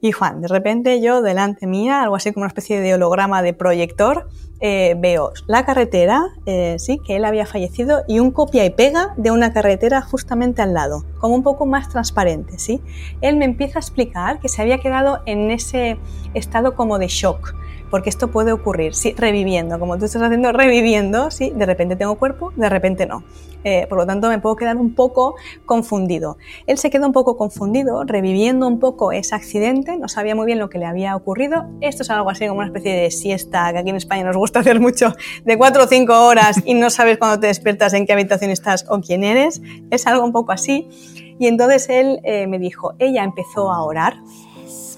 Y Juan, de repente yo delante mía, algo así como una especie de holograma de proyector, eh, veo la carretera, eh, sí, que él había fallecido, y un copia y pega de una carretera justamente al lado, como un poco más transparente, sí. Él me empieza a explicar que se había quedado en ese estado como de shock, porque esto puede ocurrir, sí, reviviendo, como tú estás haciendo, reviviendo, sí, de repente tengo cuerpo, de repente no. Eh, por lo tanto, me puedo quedar un poco confundido. Él se quedó un poco confundido, reviviendo un poco ese accidente, no sabía muy bien lo que le había ocurrido. Esto es algo así como una especie de siesta que aquí en España nos gusta hacer mucho, de cuatro o cinco horas y no sabes cuándo te despiertas, en qué habitación estás o quién eres. Es algo un poco así. Y entonces él eh, me dijo, ella empezó a orar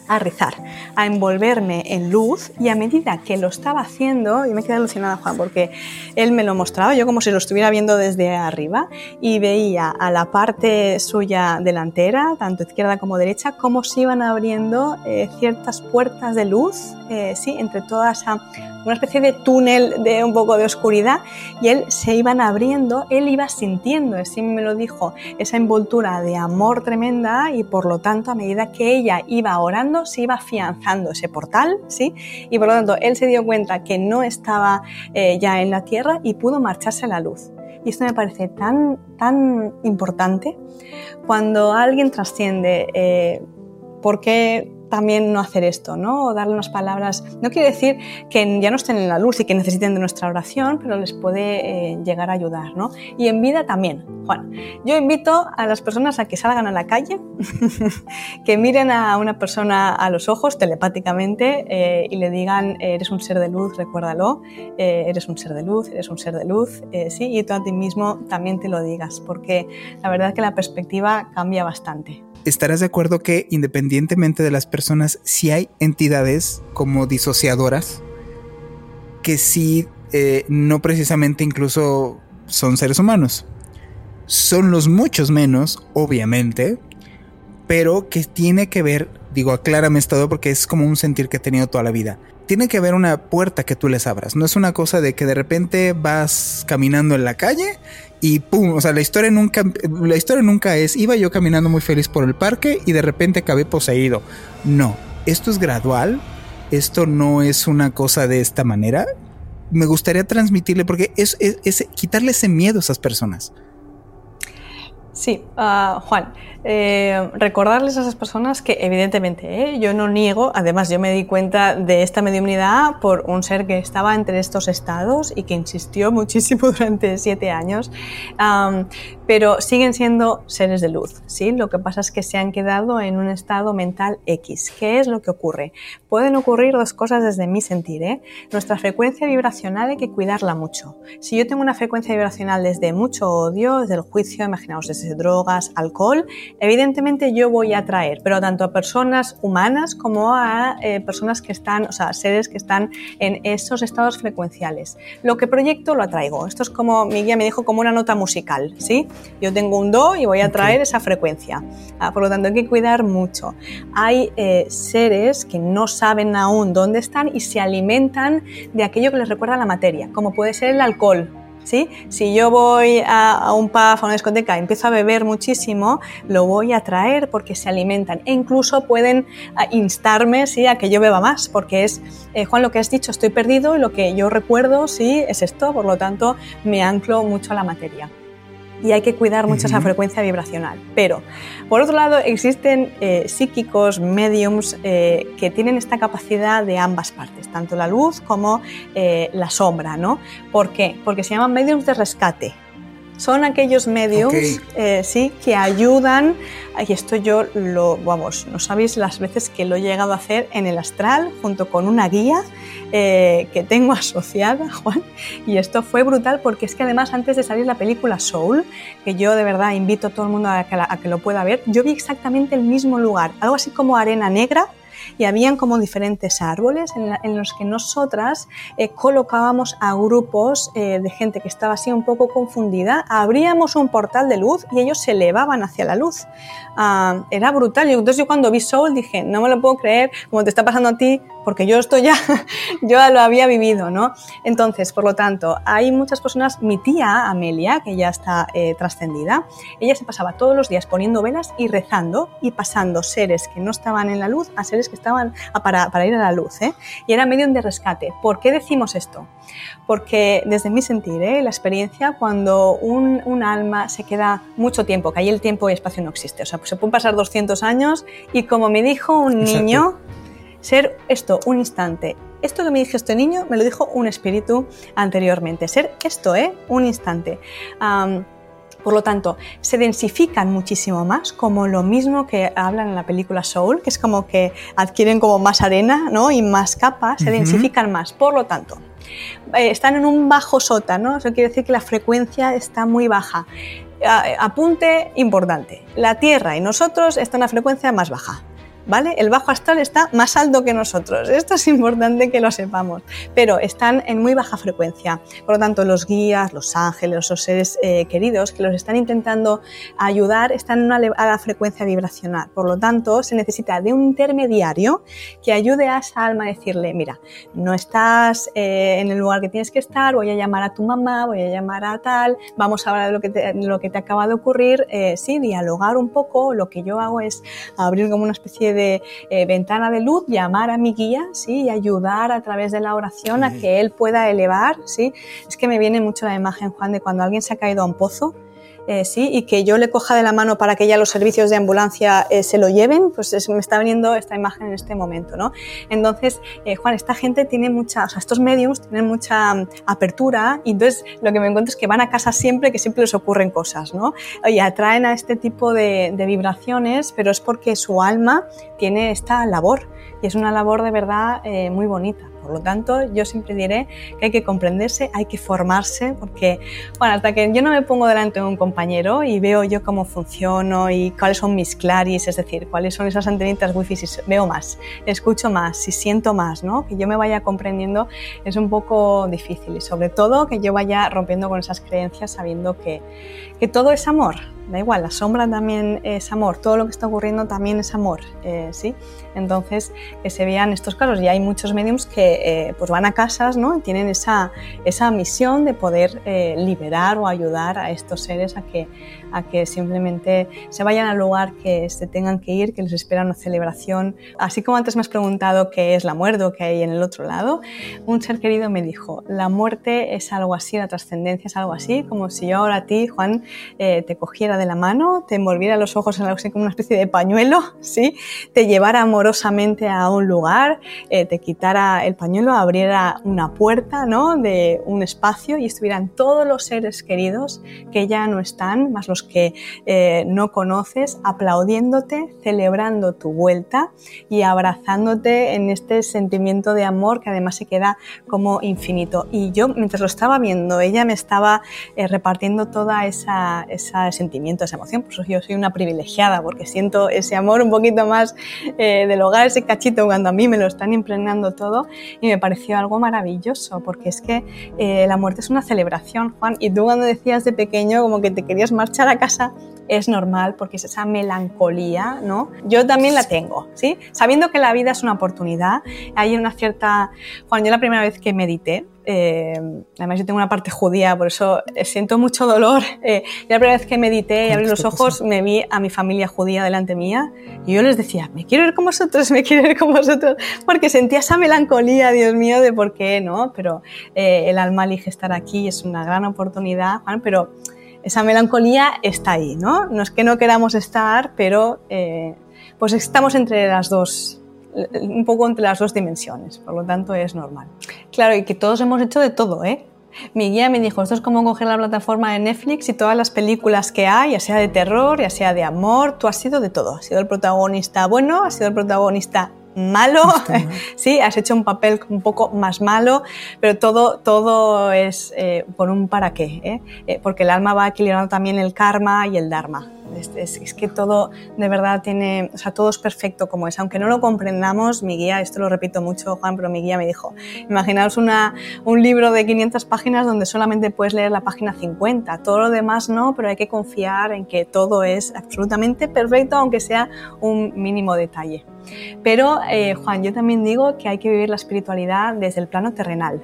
a rezar. a envolverme en luz y a medida que lo estaba haciendo, y me quedé alucinada Juan porque él me lo mostraba, yo como si lo estuviera viendo desde arriba y veía a la parte suya delantera, tanto izquierda como derecha, cómo se iban abriendo eh, ciertas puertas de luz, eh, sí, entre toda esa una especie de túnel de un poco de oscuridad y él se iban abriendo, él iba sintiendo, así me lo dijo, esa envoltura de amor tremenda y por lo tanto a medida que ella iba orando se iba afianzando ese portal, ¿sí? Y por lo tanto él se dio cuenta que no estaba eh, ya en la tierra y pudo marcharse a la luz. Y esto me parece tan, tan importante cuando alguien trasciende. Eh, ¿Por qué también no hacer esto, ¿no? O darle unas palabras. No quiere decir que ya no estén en la luz y que necesiten de nuestra oración, pero les puede eh, llegar a ayudar, ¿no? Y en vida también. Juan, yo invito a las personas a que salgan a la calle, que miren a una persona a los ojos telepáticamente eh, y le digan, eres un ser de luz, recuérdalo, eh, eres un ser de luz, eres un ser de luz, sí, y tú a ti mismo también te lo digas, porque la verdad es que la perspectiva cambia bastante estarás de acuerdo que independientemente de las personas, si hay entidades como disociadoras que sí, eh, no precisamente incluso son seres humanos. Son los muchos menos, obviamente, pero que tiene que ver, digo, aclárame esto porque es como un sentir que he tenido toda la vida. Tiene que haber una puerta que tú les abras. No es una cosa de que de repente vas caminando en la calle y pum, o sea, la historia nunca, la historia nunca es, iba yo caminando muy feliz por el parque y de repente acabé poseído. No, esto es gradual, esto no es una cosa de esta manera. Me gustaría transmitirle, porque es, es, quitarle ese miedo a esas personas. Sí, ah, Juan, eh, recordarles a esas personas que evidentemente ¿eh? yo no niego, además yo me di cuenta de esta mediunidad por un ser que estaba entre estos estados y que insistió muchísimo durante siete años, pero siguen siendo seres de luz, ¿sí? Lo que pasa es que se han quedado en un estado mental X. ¿Qué es lo que ocurre? Pueden ocurrir dos cosas desde mi sentir, ¿eh? Nuestra frecuencia vibracional hay que cuidarla mucho. Si yo tengo una frecuencia vibracional desde mucho odio, desde el juicio, imaginaos desde drogas, alcohol, evidentemente yo voy a atraer, pero tanto a personas humanas como a eh, personas que están, o sea, seres que están en esos estados frecuenciales. Lo que proyecto lo atraigo. Esto es como, mi guía me dijo, como una nota musical, ¿sí? Yo tengo un do y voy a atraer esa frecuencia. Ah, por lo tanto, hay que cuidar mucho. Hay eh, seres que no saben aún dónde están y se alimentan de aquello que les recuerda a la materia, como puede ser el alcohol, si yo voy a, un pub, a una discoteca, empiezo a beber muchísimo, lo voy a traer porque se alimentan. E incluso pueden instarme ¿sí? a que yo beba más, porque es, eh, Juan, lo que has dicho, estoy perdido y lo que yo recuerdo sí es esto, por lo tanto me anclo mucho a la materia y hay que cuidar mucho esa frecuencia vibracional. Pero, por otro lado, existen eh, psíquicos, mediums, eh, que tienen esta capacidad de ambas partes, tanto la luz como eh, la sombra, ¿no? ¿Por qué? Porque se llaman mediums de rescate. Son aquellos mediums sí, que ayudan, y esto yo lo, vamos, no sabéis las veces que lo he llegado a hacer en el astral junto con una guía eh, que tengo asociada, Juan, y esto fue brutal porque es que además antes de salir la película Soul, que yo de verdad invito a todo el mundo a que, lo pueda ver, yo vi exactamente el mismo lugar, algo así como arena negra, y habían como diferentes árboles en, los que nosotras eh, colocábamos a grupos eh, de gente que estaba así un poco confundida, abríamos un portal de luz y ellos se elevaban hacia la luz. Ah, era brutal. Y entonces yo cuando vi Soul dije, no me lo puedo creer, como te está pasando a ti, porque yo esto ya, yo lo había vivido, ¿no? Entonces, por lo tanto, hay muchas personas, mi tía Amelia, que ya está eh, trascendida, ella se pasaba todos los días poniendo velas y rezando y pasando seres que no estaban en la luz a seres que estaban para, para ir a la luz, ¿eh? Y era medio de rescate. ¿Por qué decimos esto? Porque desde mi sentir, ¿eh? la experiencia, cuando un, un, alma se queda mucho tiempo, que ahí el tiempo y espacio no existe, o sea, pues se pueden pasar 200 años y como me dijo un niño, ser esto, un instante. Esto que me dijo este niño me lo dijo un espíritu anteriormente. Ser esto, ¿eh? Un instante. por lo tanto, se densifican muchísimo más, como lo mismo que hablan en la película Soul, que es como que adquieren como más arena ¿no? y más capas, se densifican más. Por lo tanto, eh, están en un bajo sótano, eso quiere decir que la frecuencia está muy baja. apunte importante, la Tierra y nosotros están a frecuencia más baja. ¿Vale? El bajo astral está más alto que nosotros. Esto es importante que lo sepamos, pero están en muy baja frecuencia. Por lo tanto, los guías, los ángeles, los seres eh, queridos que los están intentando ayudar están en una elevada frecuencia vibracional. Por lo tanto, se necesita de un intermediario que ayude a esa alma a decirle, mira, no estás eh, en el lugar que tienes que estar, voy a llamar a tu mamá, voy a llamar a tal, vamos a hablar de lo que te, lo que acaba de ocurrir, eh, sí, dialogar un poco, lo que yo hago es abrir como una especie de eh, ventana de luz, llamar a mi guía, ¿sí? Y ayudar a través de la oración a que él pueda elevar, ¿sí? Es que me viene mucho la imagen, Juan, de cuando alguien se ha caído a un pozo, eh, sí, y que yo le coja de la mano para que ya los servicios de ambulancia eh, se lo lleven, pues me está viniendo esta imagen en este momento, ¿no? Entonces, Juan, esta gente tiene mucha, o sea, estos medios tienen mucha mm, apertura y entonces lo que me encuentro es que van a casa siempre, que siempre les ocurren cosas, ¿no? Y atraen a este tipo de, vibraciones, pero es porque su alma tiene esta labor y es una labor de verdad eh, muy bonita. Por lo tanto, yo siempre diré que hay que comprenderse, hay que formarse, porque, bueno, hasta que yo no me pongo delante de un compañero y veo yo cómo funciono y cuáles son mis claris, es decir, cuáles son esas antenitas wifi, si veo más, escucho más, si siento más, ¿no? Que yo me vaya comprendiendo es un poco difícil y sobre todo que yo vaya rompiendo con esas creencias sabiendo que, todo es amor, da igual, la sombra también es amor, todo lo que está ocurriendo también es amor, eh, ¿sí? Entonces, que se vean estos casos. Y hay muchos mediums que eh, pues van a casas, ¿no? Y tienen esa, esa misión de poder eh, liberar o ayudar a estos seres a que, a que simplemente se vayan al lugar que se tengan que ir, que les espera una celebración. Así como antes me has preguntado qué es la muerte o qué hay en el otro lado, un ser querido me dijo, la muerte es algo así, la trascendencia es algo así, como si yo ahora a ti, Juan, te cogiera de la mano, te envolviera los ojos en algo así como una especie de pañuelo, ¿sí? te llevara amorosamente a un lugar, eh, te quitara el pañuelo, abriera una puerta ¿no? de un espacio y estuvieran todos los seres queridos que ya no están, más los que eh, no conoces, aplaudiéndote, celebrando tu vuelta y abrazándote en este sentimiento de amor que además se queda como infinito. Y yo, mientras lo estaba viendo, ella me estaba eh, repartiendo toda esa, esa sentimiento esa emoción. Por eso yo soy una privilegiada, porque siento ese amor un poquito más eh, del hogar, ese cachito cuando a mí me lo están impregnando todo y me pareció algo maravilloso, porque es que eh, la muerte es una celebración, Juan, y tú cuando decías de pequeño como que te querías marchar a casa, es normal porque es esa melancolía, ¿no? Yo también la tengo, ¿sí? Sabiendo que la vida es una oportunidad, hay una cierta... Juan, yo la primera vez que medité, eh, además yo tengo una parte judía, por eso eh, siento mucho dolor. Eh, la primera vez que medité y abrí los ojos me vi a mi familia judía delante mía y yo les decía, me quiero ir con vosotros, me quiero ir con vosotros, porque sentía esa melancolía, Dios mío, de por qué, ¿no? Pero el alma elige estar aquí, es una gran oportunidad, pero esa melancolía está ahí, ¿no? No es que no queramos estar, pero pues estamos entre las dos un poco entre las dos dimensiones, por lo tanto es normal. Claro, y que todos hemos hecho de todo, ¿eh? Mi guía me dijo, esto es como coger la plataforma de Netflix y todas las películas que hay, ya sea de terror, ya sea de amor, tú has sido de todo. Has sido el protagonista bueno, has sido el protagonista malo, sí, has hecho un papel un poco más malo, pero todo, todo es eh, por un para qué, ¿eh? Eh, porque el alma va equilibrando también el karma y el dharma. Es, que todo de verdad tiene, o sea, todo es perfecto como es. Aunque no lo comprendamos, mi guía, esto lo repito mucho, Juan, pero mi guía me dijo, imaginaos un libro de 500 páginas donde solamente puedes leer la página 50. Todo lo demás no, pero hay que confiar en que todo es absolutamente perfecto, aunque sea un mínimo detalle. Pero, eh, Juan, yo también digo que hay que vivir la espiritualidad desde el plano terrenal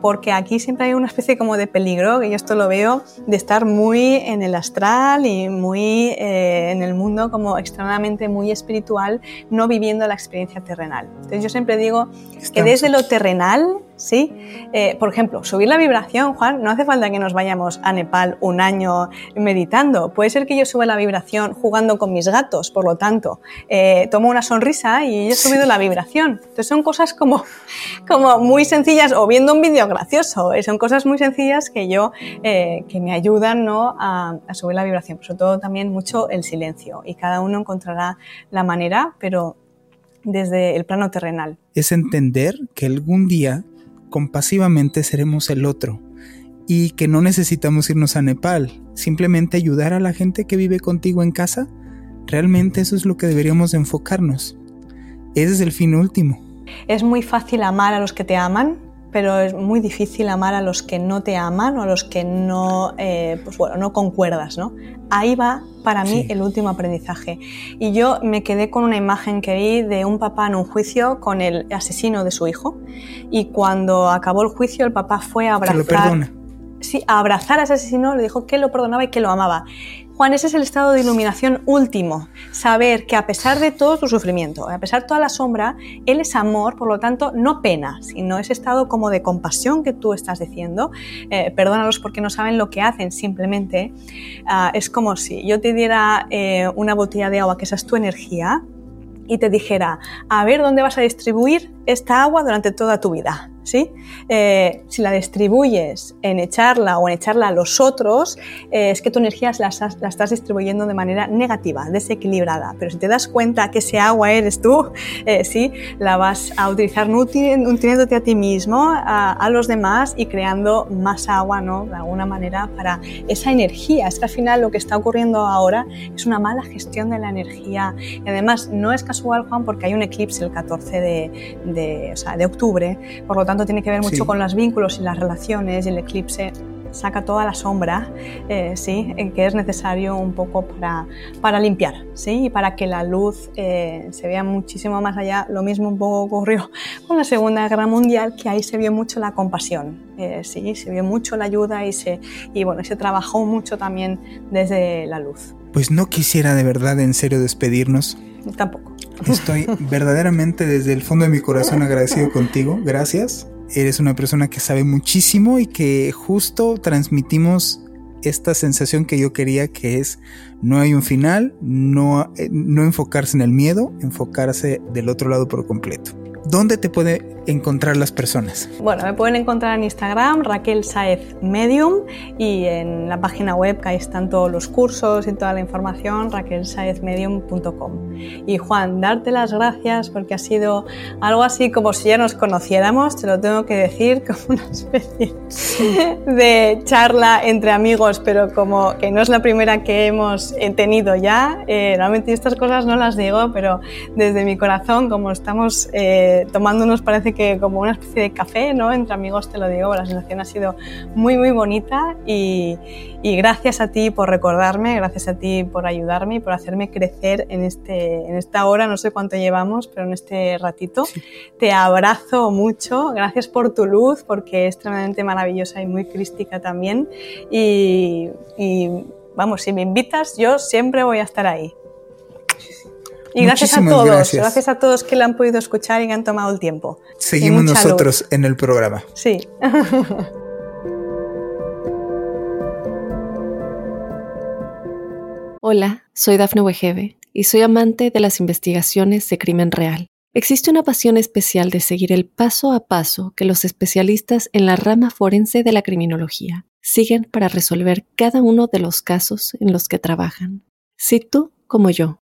porque aquí siempre hay una especie como de peligro, que yo esto lo veo, de estar muy en el astral y muy eh, en el mundo como extremadamente muy espiritual, no viviendo la experiencia terrenal. Entonces yo siempre digo que desde lo terrenal ¿sí? Eh, por ejemplo, subir la vibración, Juan, no hace falta que nos vayamos a Nepal un año meditando. Puede ser que yo suba la vibración jugando con mis gatos, por lo tanto, eh, tomo una sonrisa y he subido la vibración. Entonces son cosas como, como muy sencillas, o viendo un vídeo gracioso, eh, son cosas muy sencillas que yo, que me ayudan ¿no? a, a subir la vibración, sobre todo también mucho el silencio y cada uno encontrará la manera, pero desde el plano terrenal. Es entender que algún día compasivamente seremos el otro y que no necesitamos irnos a Nepal, simplemente ayudar a la gente que vive contigo en casa, realmente eso es lo que deberíamos enfocarnos. ese es el fin último. Es muy fácil amar a los que te aman, pero es muy difícil amar a los que no te aman o a los que no, eh, pues bueno, no concuerdas, ¿no? Ahí va para mí el último aprendizaje. Y yo me quedé con una imagen que vi de un papá en un juicio con el asesino de su hijo. Y cuando acabó el juicio, el papá fue a abrazar. Que lo perdona. Sí, a abrazar a ese asesino, le dijo que lo perdonaba y que lo amaba. Juan, ese es el estado de iluminación último. Saber que a pesar de todo tu sufrimiento, a pesar de toda la sombra, Él es amor, por lo tanto, no pena, sino ese estado como de compasión que tú estás diciendo. Eh, perdónalos porque no saben lo que hacen, simplemente. Ah, es como si yo te diera eh, una botella de agua, que esa es tu energía, y te dijera, a ver dónde vas a distribuir esta agua durante toda tu vida. ¿Sí? Eh, si la distribuyes en echarla o en echarla a los otros, eh, es que tu energía la, la, estás distribuyendo de manera negativa, desequilibrada. Pero si te das cuenta que ese agua eres tú, eh, ¿sí? la vas a utilizar nutriéndote a ti mismo, a, a, los demás y creando más agua, ¿no? De alguna manera para esa energía. Es que al final lo que está ocurriendo ahora es una mala gestión de la energía. Y además no es casual, Juan, porque hay un eclipse el 14 de, de, o sea, de octubre, por lo tanto tiene que ver mucho sí. con los vínculos y las relaciones y el eclipse saca toda la sombra, eh, ¿sí? que es necesario un poco para, para limpiar, ¿sí? y para que la luz eh, se vea muchísimo más allá. Lo mismo un poco ocurrió con la Segunda Guerra Mundial, que ahí se vio mucho la compasión, eh, ¿sí? se vio mucho la ayuda y se, y bueno, se trabajó mucho también desde la luz. Pues no quisiera de verdad en serio despedirnos. Tampoco. Estoy verdaderamente desde el fondo de mi corazón agradecido contigo. Gracias. Eres una persona que sabe muchísimo y que justo transmitimos esta sensación que yo quería que es no hay un final, no, no enfocarse en el miedo, enfocarse del otro lado por completo. ¿Dónde te puede encontrar las personas? Bueno, me pueden encontrar en Instagram, Raquel Saez Medium, y en la página web que ahí están todos los cursos y toda la información, raquelsaezmedium.com. Y Juan, darte las gracias porque ha sido algo así como si ya nos conociéramos, te lo tengo que decir, como una especie de charla entre amigos, pero como que no es la primera que hemos tenido ya. Eh, realmente estas cosas no las digo, pero desde mi corazón, como estamos eh, tomándonos, parece que como una especie de café, ¿no? Entre amigos te lo digo, la sensación ha sido muy, muy bonita y, y, gracias a ti por recordarme, gracias a ti por ayudarme y por hacerme crecer en, este, en esta hora, no sé cuánto llevamos, pero en este ratito. Sí. Te abrazo mucho, gracias por tu luz, porque es tremendamente maravillosa y muy crística también. Y, y vamos, si me invitas, yo siempre voy a estar ahí. Y gracias Muchísimas a todos, gracias. gracias. a todos que la han podido escuchar y que han tomado el tiempo. Seguimos nosotros luz. en el programa. Sí. Hola, soy Dafne Wegebe y soy amante de las investigaciones de crimen real. Existe una pasión especial de seguir el paso a paso que los especialistas en la rama forense de la criminología siguen para resolver cada uno de los casos en los que trabajan. Si tú, como yo,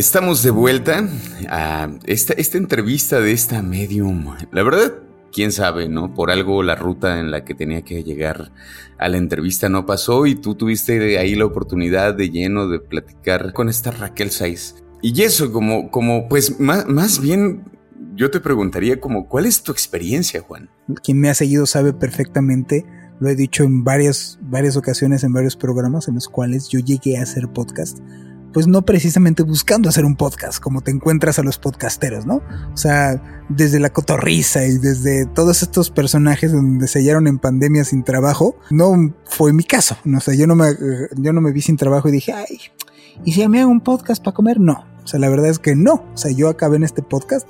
Estamos de vuelta a esta, esta, entrevista de esta medium. La verdad, quién sabe, ¿no? Por algo la ruta en la que tenía que llegar a la entrevista no pasó y tú tuviste ahí la oportunidad de lleno de platicar con esta Raquel Saiz. Y eso, como, como pues más, más bien yo te preguntaría como, ¿cuál es tu experiencia, Juan? Quien me ha seguido sabe perfectamente, lo he dicho en varias, varias ocasiones, en varios programas en los cuales yo llegué a hacer podcast pues no precisamente buscando hacer un podcast, como te encuentras a los podcasteros, ¿no? O sea, desde la cotorriza y desde todos estos personajes donde se hallaron en pandemia sin trabajo, no fue mi caso. No sé, yo no me, yo no me vi sin trabajo y dije, ay, ¿y si me hago un podcast para comer? No. O sea, la verdad es que no. O sea, yo acabé en este podcast,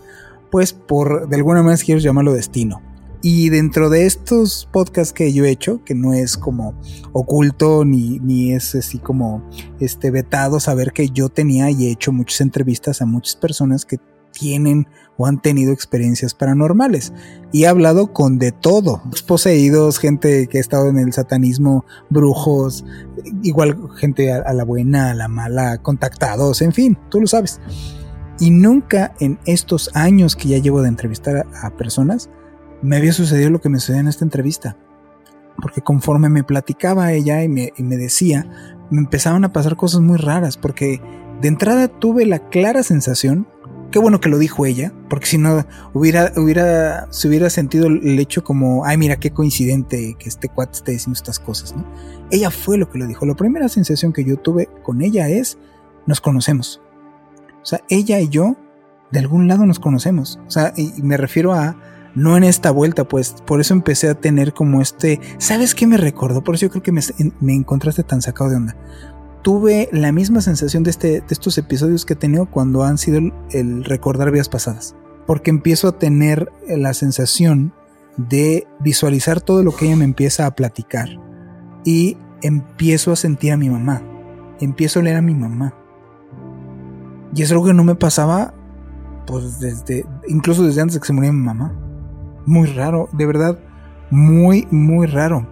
pues por, de alguna manera quiero llamarlo destino. Y dentro de estos podcasts que yo he hecho, que no es como oculto ni, ni es así como este vetado, saber que yo tenía y he hecho muchas entrevistas a muchas personas que tienen o han tenido experiencias paranormales. Y he hablado con de todo, poseídos, gente que ha estado en el satanismo, brujos, igual gente a, la buena, a la mala, contactados, en fin, tú lo sabes. Y nunca en estos años que ya llevo de entrevistar a, personas, me había sucedido lo que me sucedió en esta entrevista. Porque conforme me platicaba ella y me, decía, me empezaban a pasar cosas muy raras, porque de entrada tuve la clara sensación Qué bueno que lo dijo ella, porque si no hubiera, hubiera, se hubiera sentido el hecho como, ay, mira qué coincidente que este cuate esté diciendo estas cosas, ¿no? Ella fue lo que lo dijo. La primera sensación que yo tuve con ella es, nos conocemos. O sea, ella y yo, de algún lado nos conocemos. O sea, y me refiero a, no en esta vuelta, pues por eso empecé a tener como este, ¿sabes qué me recordó? Por eso yo creo que me, me encontraste tan sacado de onda tuve la misma sensación de, este, de estos episodios que he tenido cuando han sido el, recordar vidas pasadas. Porque empiezo a tener la sensación de visualizar todo lo que ella me empieza a platicar. Y empiezo a sentir a mi mamá. Empiezo a leer a mi mamá. Y es algo que no me pasaba, pues desde, incluso desde antes de que se muriera mi mamá. Muy raro, de verdad, muy, muy raro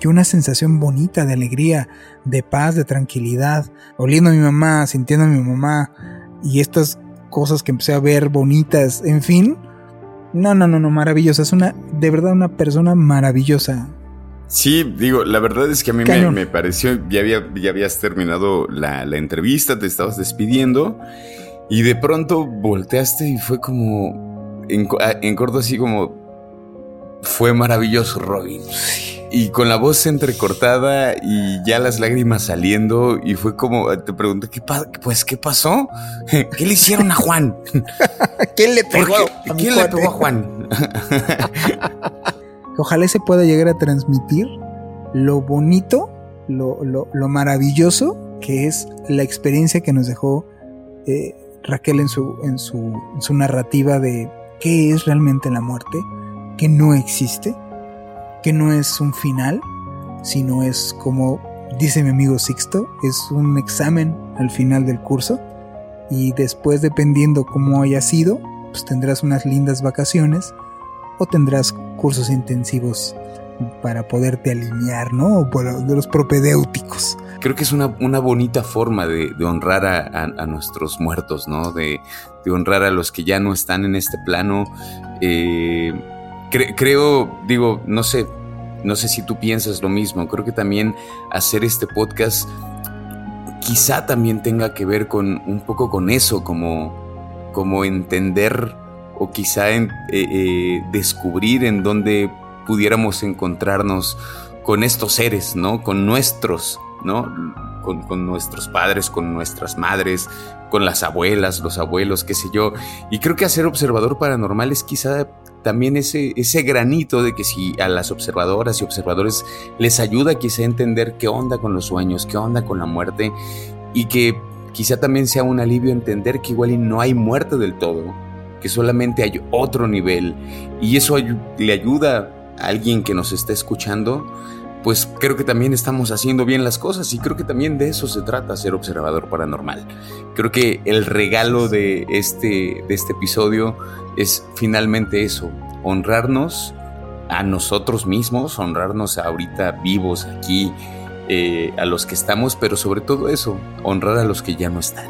y una sensación bonita de alegría, de paz, de tranquilidad, oliendo a mi mamá, sintiendo a mi mamá y estas cosas que empecé a ver bonitas, en fin. No, no, no, no, maravillosa. Es una, de verdad, una persona maravillosa. Sí, digo, la verdad es que a mí me, pareció, ya, había, ya habías terminado la, entrevista, te estabas despidiendo y de pronto volteaste y fue como, en, en corto así como, fue maravilloso, Robin y con la voz entrecortada y ya las lágrimas saliendo y fue como te pregunté qué pues qué pasó qué le hicieron a Juan quién le pegó a quién le pegó a Juan ojalá se pueda llegar a transmitir lo bonito lo, maravilloso que es la experiencia que nos dejó eh, Raquel en su, en su, en su narrativa de qué es realmente la muerte que no existe que no es un final, sino es como dice mi amigo Sixto, es un examen al final del curso y después dependiendo cómo haya sido, pues tendrás unas lindas vacaciones o tendrás cursos intensivos para poderte alinear, ¿no? de los propedéuticos. Creo que es una, bonita forma de, honrar a, nuestros muertos, ¿no? De, honrar a los que ya no están en este plano. Eh, creo, digo, no sé, no sé si tú piensas lo mismo, creo que también hacer este podcast quizá también tenga que ver con un poco con eso, como, como entender o quizá eh, eh, descubrir en dónde pudiéramos encontrarnos con estos seres, ¿no? Con nuestros, ¿no? Con, nuestros padres, con nuestras madres, con las abuelas, los abuelos, qué sé yo. Y creo que hacer observador paranormal es quizá también ese, ese granito de que si a las observadoras y observadores les ayuda quizá a entender qué onda con los sueños, qué onda con la muerte y que quizá también sea un alivio entender que igual no hay muerte del todo, que solamente hay otro nivel y eso le ayuda a alguien que nos está escuchando pues creo que también estamos haciendo bien las cosas y creo que también de eso se trata ser observador paranormal. Creo que el regalo de este, de este episodio es finalmente eso, honrarnos a nosotros mismos, honrarnos ahorita vivos aquí, eh, a los que estamos, pero sobre todo eso, honrar a los que ya no están.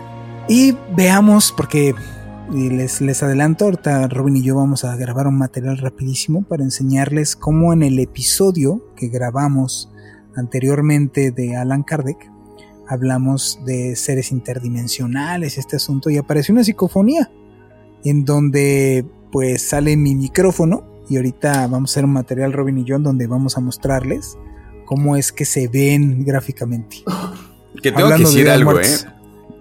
Y veamos, porque les, les adelanto, ahorita Robin y yo vamos a grabar un material rapidísimo para enseñarles cómo en el episodio que grabamos anteriormente de Alan Kardec, hablamos de seres interdimensionales, este asunto, y apareció una psicofonía en donde pues sale mi micrófono y ahorita vamos a hacer un material Robin y yo en donde vamos a mostrarles cómo es que se ven gráficamente. Que tengo que decir algo, ¿eh?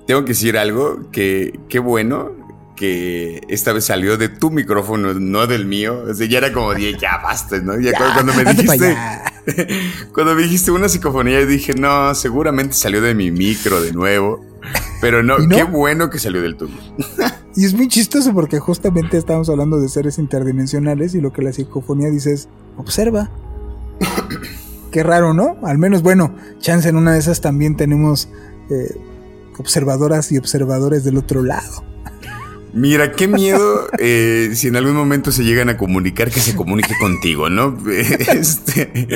Tengo que decir algo que qué bueno que esta vez salió de tu micrófono, no del mío. O sea, ya era como, de, ya basta, ¿no? Ya, cuando, me dijiste, cuando me dijiste una psicofonía, dije, no, seguramente salió de mi micro de nuevo. Pero no, qué bueno que salió del tuyo. y es muy chistoso porque justamente estamos hablando de seres interdimensionales y lo que la psicofonía dice es, observa. qué raro, ¿no? Al menos, bueno, chance en una de esas también tenemos eh, observadoras y observadores del otro lado. Mira, qué miedo eh, si en algún momento se llegan a comunicar que se comunique contigo, ¿no? Este,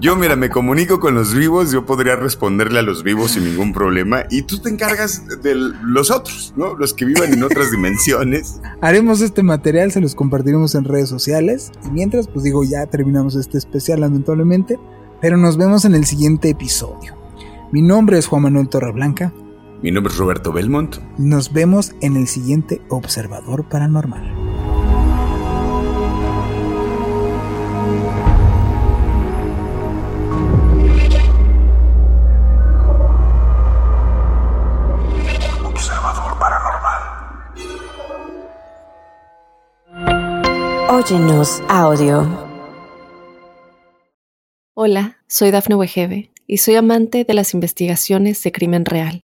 yo, mira, me comunico con los vivos, yo podría responderle a los vivos sin ningún problema y tú te encargas de los otros, ¿no? Los que vivan en otras dimensiones. Haremos este material, se los compartiremos en redes sociales y mientras, pues digo, ya terminamos este especial lamentablemente, pero nos vemos en el siguiente episodio. Mi nombre es Juan Manuel Torreblanca. Mi nombre es Roberto Belmont. Nos vemos en el siguiente Observador Paranormal. Observador Paranormal. Óyenos audio. Hola, soy Dafne Wegebe y soy amante de las investigaciones de crimen real.